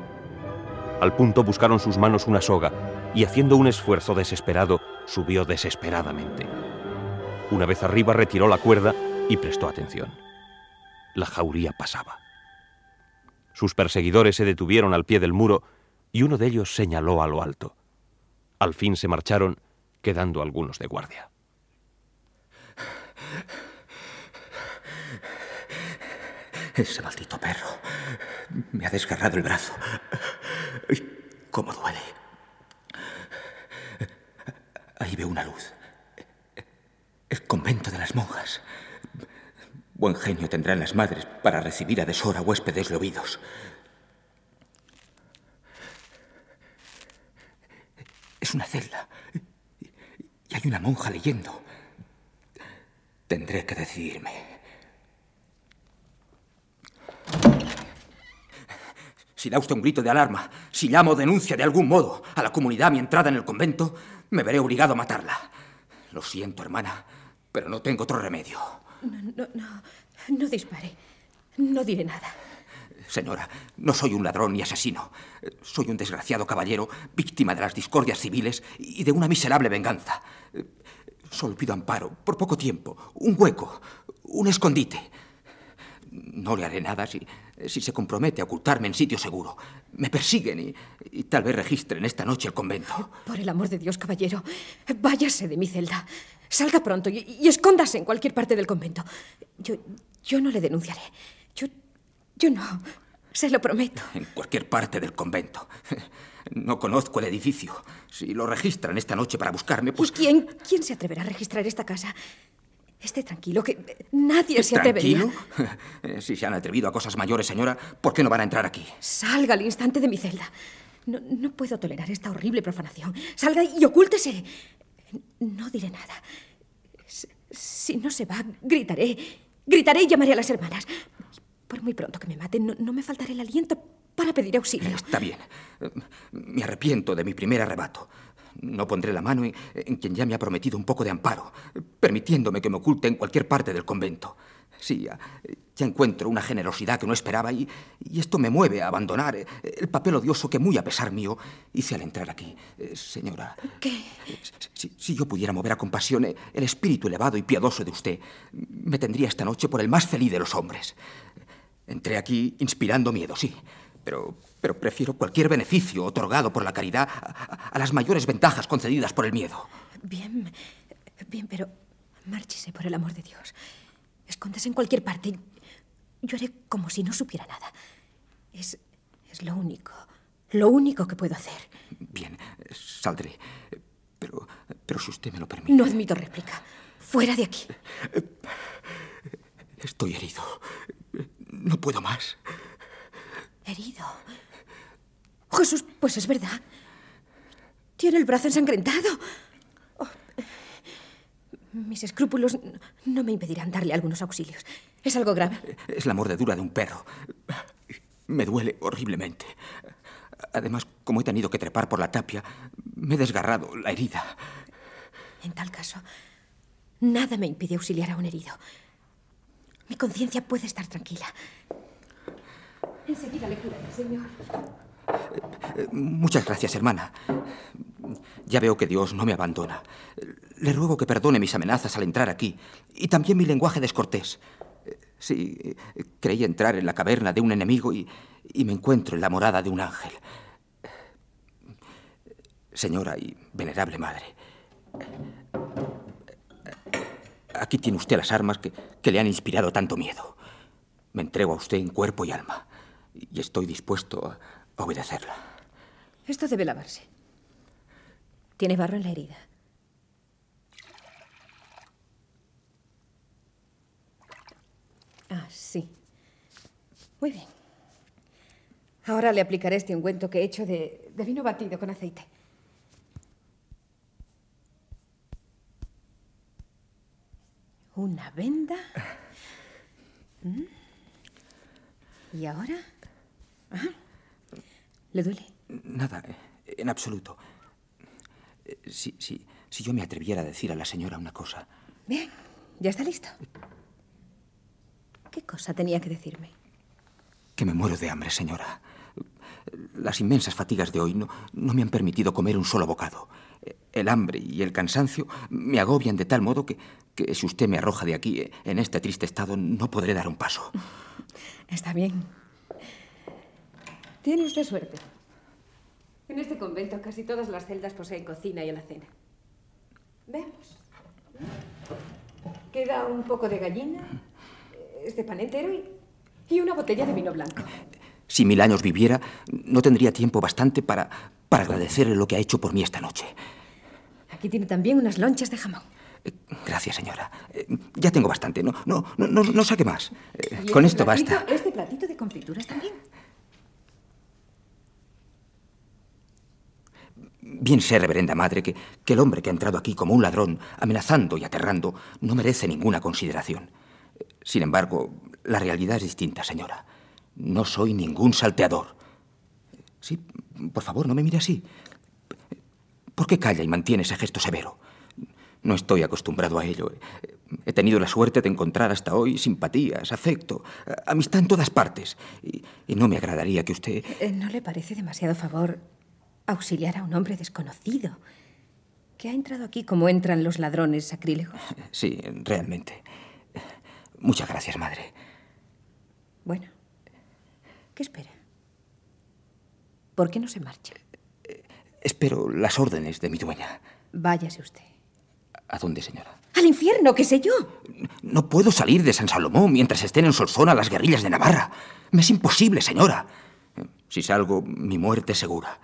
Speaker 3: Al punto buscaron sus manos una soga y haciendo un esfuerzo desesperado, subió desesperadamente. Una vez arriba retiró la cuerda y prestó atención. La jauría pasaba. Sus perseguidores se detuvieron al pie del muro y uno de ellos señaló a lo alto. Al fin se marcharon, quedando algunos de guardia.
Speaker 13: Ese maldito perro me ha desgarrado el brazo. ¿Cómo duele? Ahí veo una luz. El convento de las monjas. Buen genio tendrán las madres para recibir a deshora huéspedes llovidos. Es una celda. Y hay una monja leyendo. Tendré que decidirme. Si da usted un grito de alarma, si llamo o denuncia de algún modo a la comunidad mi entrada en el convento, me veré obligado a matarla. Lo siento, hermana, pero no tengo otro remedio.
Speaker 4: No, no, no. No dispare. No diré nada.
Speaker 13: Señora, no soy un ladrón ni asesino. Soy un desgraciado caballero, víctima de las discordias civiles y de una miserable venganza. Solo pido amparo, por poco tiempo, un hueco, un escondite. No le haré nada si, si se compromete a ocultarme en sitio seguro. Me persiguen y, tal vez registren esta noche el convento.
Speaker 4: Por el amor de Dios, caballero, váyase de mi celda. Salga pronto y, y escóndase en cualquier parte del convento. Yo, yo no le denunciaré. Yo, yo no. Se lo prometo.
Speaker 13: En cualquier parte del convento. <laughs> No conozco el edificio. Si lo registran esta noche para buscarme, pues...
Speaker 4: ¿Y quién, quién se atreverá a registrar esta casa? Esté tranquilo, que nadie se atrevería.
Speaker 13: ¿Tranquilo? <laughs> Si se han atrevido a cosas mayores, señora, ¿por qué no van a entrar aquí?
Speaker 4: Salga al instante de mi celda. No, no puedo tolerar esta horrible profanación. Salga y ocúltese. No diré nada. Si no se va, gritaré. Gritaré y llamaré a las hermanas. Por muy pronto que me maten, no, no me faltará el aliento para pedir auxilio.
Speaker 13: Está bien. Me arrepiento de mi primer arrebato. No pondré la mano en, en quien ya me ha prometido un poco de amparo, permitiéndome que me oculte en cualquier parte del convento. Sí, ya, ya encuentro una generosidad que no esperaba y, y, esto me mueve a abandonar el papel odioso que muy a pesar mío hice al entrar aquí. Eh, señora.
Speaker 4: ¿Qué?
Speaker 13: Si, si, yo pudiera mover a compasión el espíritu elevado y piadoso de usted, me tendría esta noche por el más feliz de los hombres. Entré aquí inspirando miedo, sí, pero, pero prefiero cualquier beneficio otorgado por la caridad a, a las mayores ventajas concedidas por el miedo.
Speaker 4: Bien, bien, pero márchese por el amor de Dios. Escóndase en cualquier parte. Yo haré como si no supiera nada. Es, es lo único, lo único que puedo hacer.
Speaker 13: Bien, saldré. Pero, pero si usted me lo permite.
Speaker 4: No admito réplica. Fuera de aquí.
Speaker 13: Estoy herido. No puedo más.
Speaker 4: ¿Herido? Oh, Jesús, pues es verdad. Tiene el brazo ensangrentado. Oh, mis escrúpulos no me impedirán darle algunos auxilios. ¿Es algo grave?
Speaker 13: Es la mordedura de un perro. Me duele horriblemente. Además, como he tenido que trepar por la tapia, me he desgarrado la herida.
Speaker 4: En tal caso, nada me impide auxiliar a un herido. Mi conciencia puede estar tranquila. Enseguida le curaré, señor.
Speaker 13: Muchas gracias, hermana. Ya veo que Dios no me abandona. Le ruego que perdone mis amenazas al entrar aquí y también mi lenguaje descortés. Sí, creí entrar en la caverna de un enemigo y me encuentro en la morada de un ángel. Señora y venerable madre, aquí tiene usted las armas que, que le han inspirado tanto miedo. Me entrego a usted en cuerpo y alma y estoy dispuesto a, obedecerla.
Speaker 4: Esto debe lavarse. Tiene barro en la herida. Ah, sí. Muy bien. Ahora le aplicaré este ungüento que he hecho de, de vino batido con aceite. Una venda. ¿Mm? ¿Y ahora? ¿Le duele?
Speaker 13: Nada, en absoluto. Si, si, si yo me atreviera a decir a la señora una cosa.
Speaker 4: Bien, ya está listo. ¿Qué cosa tenía que decirme?
Speaker 13: Que me muero de hambre, señora. Las inmensas fatigas de hoy no, no me han permitido comer un solo bocado. El hambre y el cansancio me agobian de tal modo que, que si usted me arroja de aquí en este triste estado no podré dar un paso. <laughs>
Speaker 4: Está bien. Tiene usted suerte. En este convento casi todas las celdas poseen cocina y alacena. Veamos. Queda un poco de gallina, este pan entero y, y una botella de vino blanco.
Speaker 13: Si mil años viviera, no tendría tiempo bastante para, para agradecerle lo que ha hecho por mí esta noche.
Speaker 4: Aquí tiene también unas lonchas de jamón.
Speaker 13: Gracias, señora. Ya tengo bastante. No, no, no, saque más.
Speaker 4: ¿Y
Speaker 13: Con esto basta.
Speaker 4: ¿Este platito de confituras también?
Speaker 13: Bien sé, reverenda madre, que, que el hombre que ha entrado aquí como un ladrón, amenazando y aterrando, no merece ninguna consideración. Sin embargo, la realidad es distinta, señora. No soy ningún salteador. Sí, por favor, no me mire así. ¿Por qué calla y mantiene ese gesto severo? No estoy acostumbrado a ello. He tenido la suerte de encontrar hasta hoy simpatías, afecto, amistad en todas partes. Y, y no me agradaría que usted...
Speaker 4: Eh, ¿No le parece demasiado favor auxiliar a un hombre desconocido que ha entrado aquí como entran los ladrones sacrílegos? <laughs>
Speaker 13: Sí, realmente. Muchas gracias, madre.
Speaker 4: Bueno, ¿qué espera? ¿Por qué no se marcha?
Speaker 13: Espero las órdenes de mi dueña.
Speaker 4: Váyase usted.
Speaker 13: ¿A dónde, señora?
Speaker 4: Al infierno, qué sé yo.
Speaker 13: No puedo salir de San Salomón mientras estén en Solsona las guerrillas de Navarra. Me es imposible, señora. Si salgo, mi muerte es segura.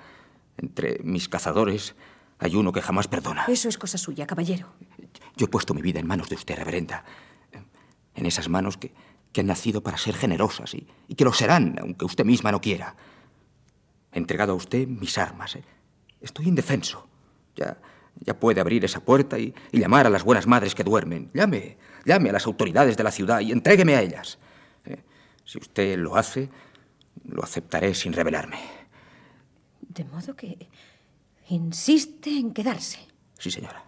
Speaker 13: Entre mis cazadores hay uno que jamás perdona.
Speaker 4: Eso es cosa suya, caballero.
Speaker 13: Yo he puesto mi vida en manos de usted, reverenda. En esas manos que, que han nacido para ser generosas y, y que lo serán, aunque usted misma no quiera. He entregado a usted mis armas. ¿eh? Estoy indefenso. Ya, ya puede abrir esa puerta y, y llamar a las buenas madres que duermen. Llame, llame a las autoridades de la ciudad y entrégueme a ellas. ¿eh? Si usted lo hace, lo aceptaré sin rebelarme.
Speaker 4: De modo que insiste en quedarse.
Speaker 13: Sí, señora.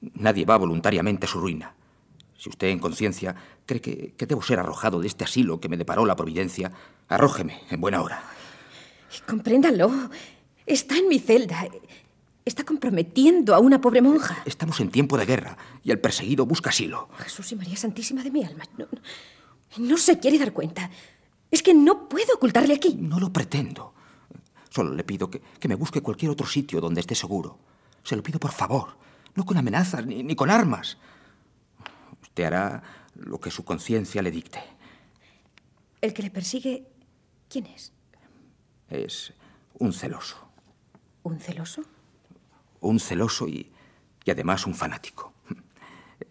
Speaker 13: Nadie va voluntariamente a su ruina. Si usted en conciencia cree que, que debo ser arrojado de este asilo que me deparó la providencia, arrójeme en buena hora.
Speaker 4: Compréndalo. Está en mi celda. Está comprometiendo a una pobre monja.
Speaker 13: Estamos en tiempo de guerra y el perseguido busca asilo.
Speaker 4: Jesús y María Santísima de mi alma. No, no, no se quiere dar cuenta. Es que no puedo ocultarle aquí.
Speaker 13: No lo pretendo. Solo le pido que, que me busque cualquier otro sitio donde esté seguro. Se lo pido por favor. No con amenazas ni, ni con armas. Usted hará lo que su conciencia le dicte.
Speaker 4: El que le persigue, ¿quién es?
Speaker 13: Es un celoso.
Speaker 4: ¿Un celoso?
Speaker 13: Un celoso y, y además un fanático.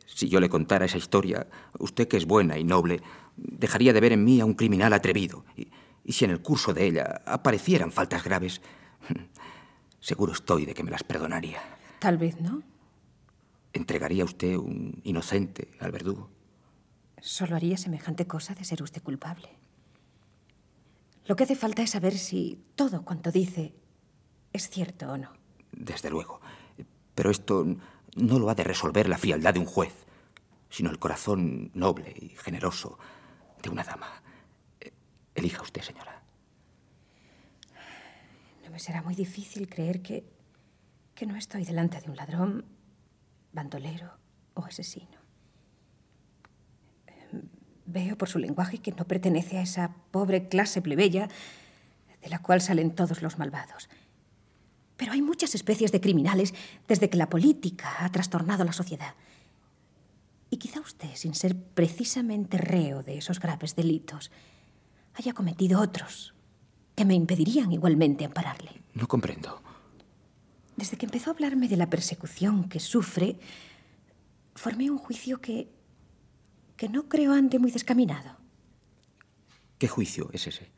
Speaker 13: Si yo le contara esa historia, usted que es buena y noble, dejaría de ver en mí a un criminal atrevido. Y, y si en el curso de ella aparecieran faltas graves, seguro estoy de que me las perdonaría.
Speaker 4: Tal vez no.
Speaker 13: ¿Entregaría usted un inocente al verdugo?
Speaker 4: Solo haría semejante cosa de ser usted culpable. Lo que hace falta es saber si todo cuanto dice es cierto o no.
Speaker 13: Desde luego. Pero esto no lo ha de resolver la frialdad de un juez, sino el corazón noble y generoso de una dama. Elija usted, señora.
Speaker 4: No me será muy difícil creer que, que no estoy delante de un ladrón, bandolero o asesino. Veo por su lenguaje que no pertenece a esa pobre clase plebeya de la cual salen todos los malvados. Pero hay muchas especies de criminales desde que la política ha trastornado la sociedad. Y quizá usted, sin ser precisamente reo de esos graves delitos, haya cometido otros que me impedirían igualmente ampararle.
Speaker 13: No comprendo.
Speaker 4: Desde que empezó a hablarme de la persecución que sufre, formé un juicio que que no creo ande muy descaminado.
Speaker 13: ¿Qué juicio es ese?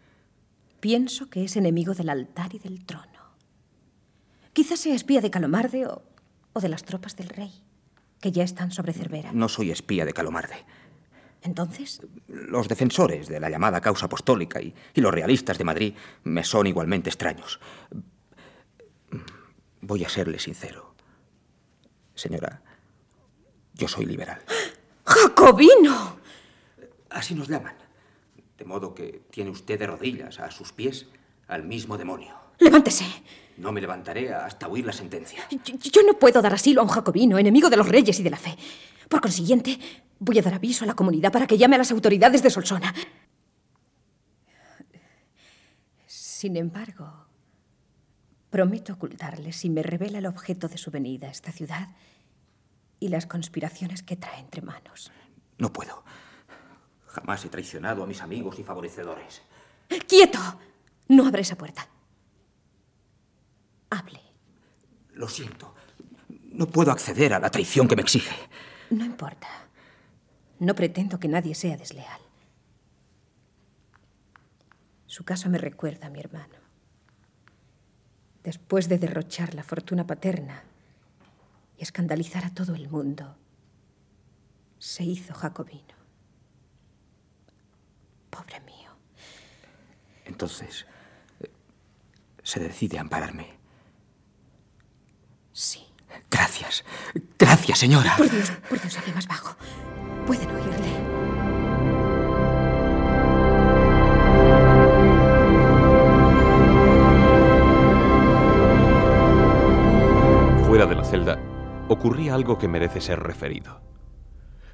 Speaker 4: Pienso que es enemigo del altar y del trono. Quizás sea espía de Calomarde o, o de las tropas del rey, que ya están sobre Cervera.
Speaker 13: No soy espía de Calomarde.
Speaker 4: ¿Entonces?
Speaker 13: Los defensores de la llamada causa apostólica y, y los realistas de Madrid me son igualmente extraños. Voy a serle sincero. Señora, yo soy liberal. <gasps>
Speaker 4: ¡Jacobino!
Speaker 13: Así nos llaman. De modo que tiene usted de rodillas a sus pies al mismo demonio.
Speaker 4: Levántese.
Speaker 13: No me levantaré hasta oír la sentencia.
Speaker 4: Yo, yo no puedo dar asilo a un jacobino, enemigo de los reyes y de la fe. Por consiguiente, voy a dar aviso a la comunidad para que llame a las autoridades de Solsona. Sin embargo, prometo ocultarle si me revela el objeto de su venida a esta ciudad y las conspiraciones que trae entre manos.
Speaker 13: No puedo. Jamás he traicionado a mis amigos y favorecedores.
Speaker 4: ¡Quieto! No abre esa puerta. Hable.
Speaker 13: Lo siento. No puedo acceder a la traición que me exige.
Speaker 4: No importa. No pretendo que nadie sea desleal. Su caso me recuerda a mi hermano. Después de derrochar la fortuna paterna y escandalizar a todo el mundo, se hizo jacobino. Pobre mío.
Speaker 13: Entonces, eh, se decide a ampararme.
Speaker 4: Sí.
Speaker 13: Gracias. Gracias, señora.
Speaker 4: Por Dios, por Dios, hable más bajo. Pueden oírle.
Speaker 3: Fuera de la celda, ocurría algo que merece ser referido.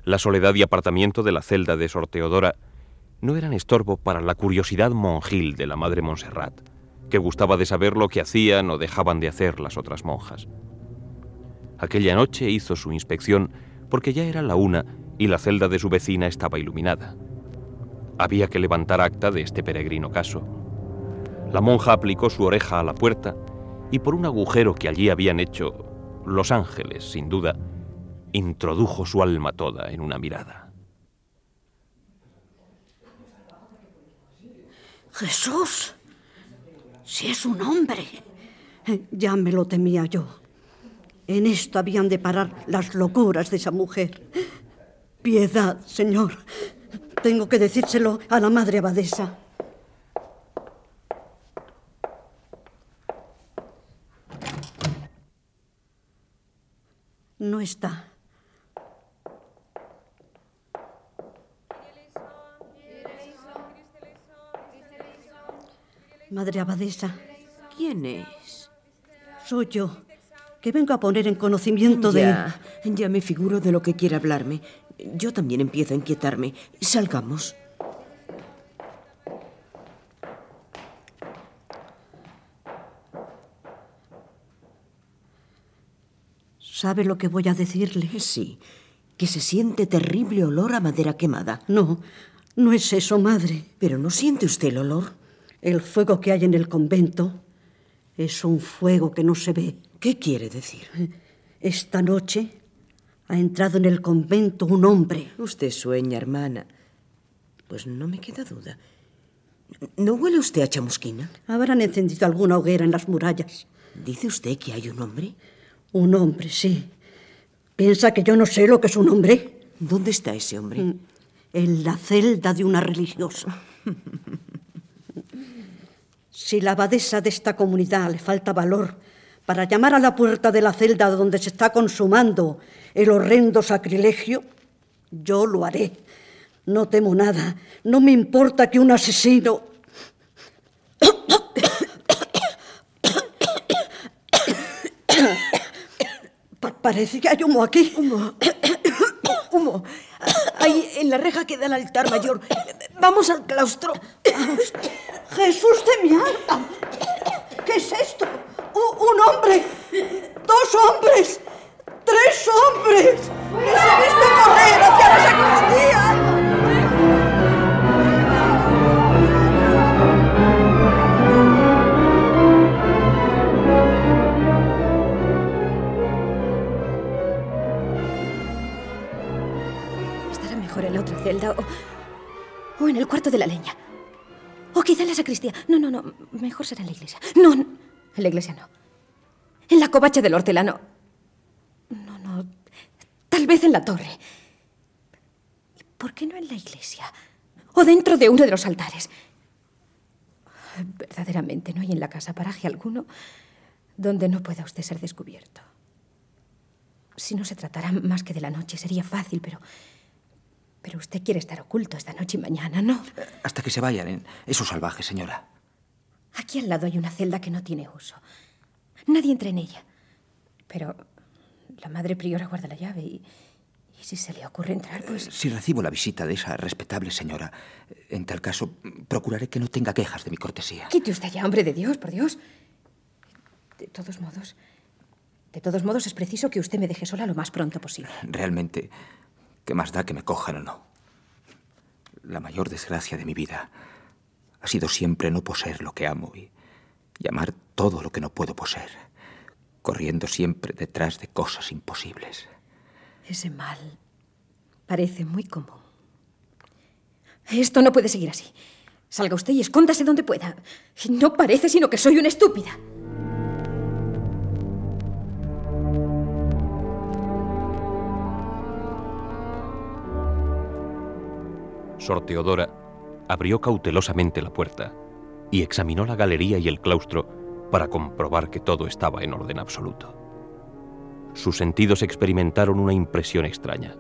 Speaker 3: La soledad y apartamiento de la celda de Sor Teodora no eran estorbo para la curiosidad monjil de la madre Montserrat, que gustaba de saber lo que hacían o dejaban de hacer las otras monjas. Aquella noche hizo su inspección porque ya era la una y la celda de su vecina estaba iluminada. Había que levantar acta de este peregrino caso. La monja aplicó su oreja a la puerta y por un agujero que allí habían hecho los ángeles, sin duda, introdujo su alma toda en una mirada.
Speaker 12: Jesús, si es un hombre. Ya me lo temía yo. En esto habían de parar las locuras de esa mujer. Piedad, señor. Tengo que decírselo a la madre abadesa. No está. Madre abadesa.
Speaker 5: ¿Quién es?
Speaker 12: Soy yo, que vengo a poner en conocimiento de...
Speaker 5: Ya, ya me figuro de lo que quiere hablarme. Yo también empiezo a inquietarme. Salgamos.
Speaker 12: ¿Sabe lo que voy a decirle?
Speaker 5: Sí, que se siente terrible olor a madera quemada.
Speaker 12: No, no es eso, madre.
Speaker 5: ¿Pero no siente usted el olor?
Speaker 12: El fuego que hay en el convento es un fuego que no se ve.
Speaker 5: ¿Qué quiere decir?
Speaker 12: Esta noche ha entrado en el convento un hombre.
Speaker 5: Usted sueña, hermana. Pues no me queda duda. ¿No huele usted a chamusquina?
Speaker 12: Habrán encendido alguna hoguera en las murallas.
Speaker 5: ¿Dice usted que hay un hombre?
Speaker 12: Un hombre, sí. ¿Piensa que yo no sé lo que es un hombre?
Speaker 5: ¿Dónde está ese hombre?
Speaker 12: En la celda de una religiosa. <laughs> si la abadesa de esta comunidad le falta valor para llamar a la puerta de la celda donde se está consumando el horrendo sacrilegio, yo lo haré. No temo nada. No me importa que un asesino... Parece que hay humo aquí.
Speaker 5: Humo. humo. Ahí en la reja queda el altar mayor. Vamos al claustro. Vamos.
Speaker 12: Jesús de mi alma. ¿Qué es esto? Un hombre. Dos hombres. Tres hombres. Les he visto correr hacia la sacristía.
Speaker 4: Estará mejor en la otra celda o, o en el cuarto de la leña. O quizá en la sacristía. No, no, no. Mejor será en la iglesia. No, no. En la iglesia no. En la covacha del hortelano. No, no. Tal vez en la torre. ¿Por qué no en la iglesia? O dentro de uno de los altares. Verdaderamente no hay en la casa paraje alguno donde no pueda usted ser descubierto. Si no se tratara más que de la noche, sería fácil, pero. Pero usted quiere estar oculto esta noche y mañana, ¿no?
Speaker 13: Hasta que se vayan en esos salvajes, señora.
Speaker 4: Aquí al lado hay una celda que no tiene uso. Nadie entra en ella. Pero la madre priora guarda la llave y, y si se le ocurre entrar, pues...
Speaker 13: Si recibo la visita de esa respetable señora, en tal caso, procuraré que no tenga quejas de mi cortesía.
Speaker 4: Quite usted ya, hombre de Dios, por Dios. De todos modos, de todos modos es preciso que usted me deje sola lo más pronto posible.
Speaker 13: Realmente, ¿qué más da que me cojan o no? La mayor desgracia de mi vida ha sido siempre no poseer lo que amo y, y amar todo lo que no puedo poseer, corriendo siempre detrás de cosas imposibles.
Speaker 4: Ese mal parece muy común. Esto no puede seguir así. Salga usted y escóndase donde pueda. No parece sino que soy una estúpida.
Speaker 3: Sor Teodora abrió cautelosamente la puerta y examinó la galería y el claustro para comprobar que todo estaba en orden absoluto. Sus sentidos experimentaron una impresión extraña.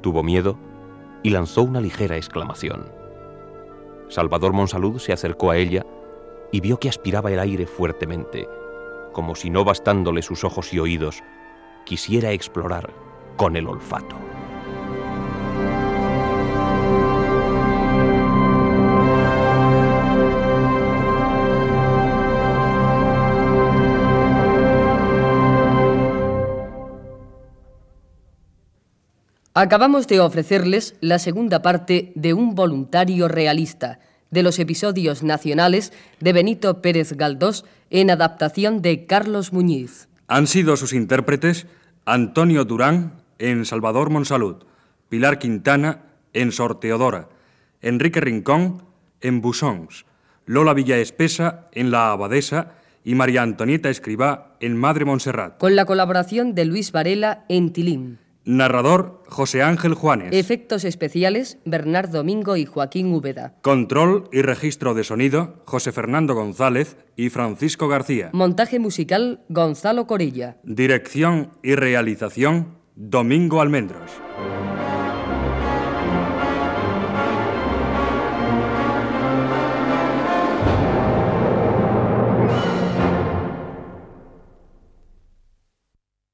Speaker 3: Tuvo miedo y lanzó una ligera exclamación. Salvador Monsalud se acercó a ella y vio que aspiraba el aire fuertemente, como si no bastándole sus ojos y oídos, quisiera explorar con el olfato.
Speaker 2: Acabamos de ofrecerles la segunda parte de Un voluntario realista, de los episodios nacionales de Benito Pérez Galdós en adaptación de Carlos Muñiz.
Speaker 1: Han sido sus intérpretes Antonio Durán en Salvador Monsalud, Pilar Quintana en Sor Teodora, Enrique Rincón en Busons, Lola Villaespesa en La Abadesa y María Antonieta Escribá en Madre Montserrat.
Speaker 2: Con la colaboración de Luis Varela en Tilín.
Speaker 1: Narrador José Ángel Juanes.
Speaker 2: Efectos especiales Bernardo Domingo y Joaquín Úbeda.
Speaker 1: Control y registro de sonido José Fernando González y Francisco García.
Speaker 2: Montaje musical Gonzalo Corilla.
Speaker 1: Dirección y realización Domingo Almendros.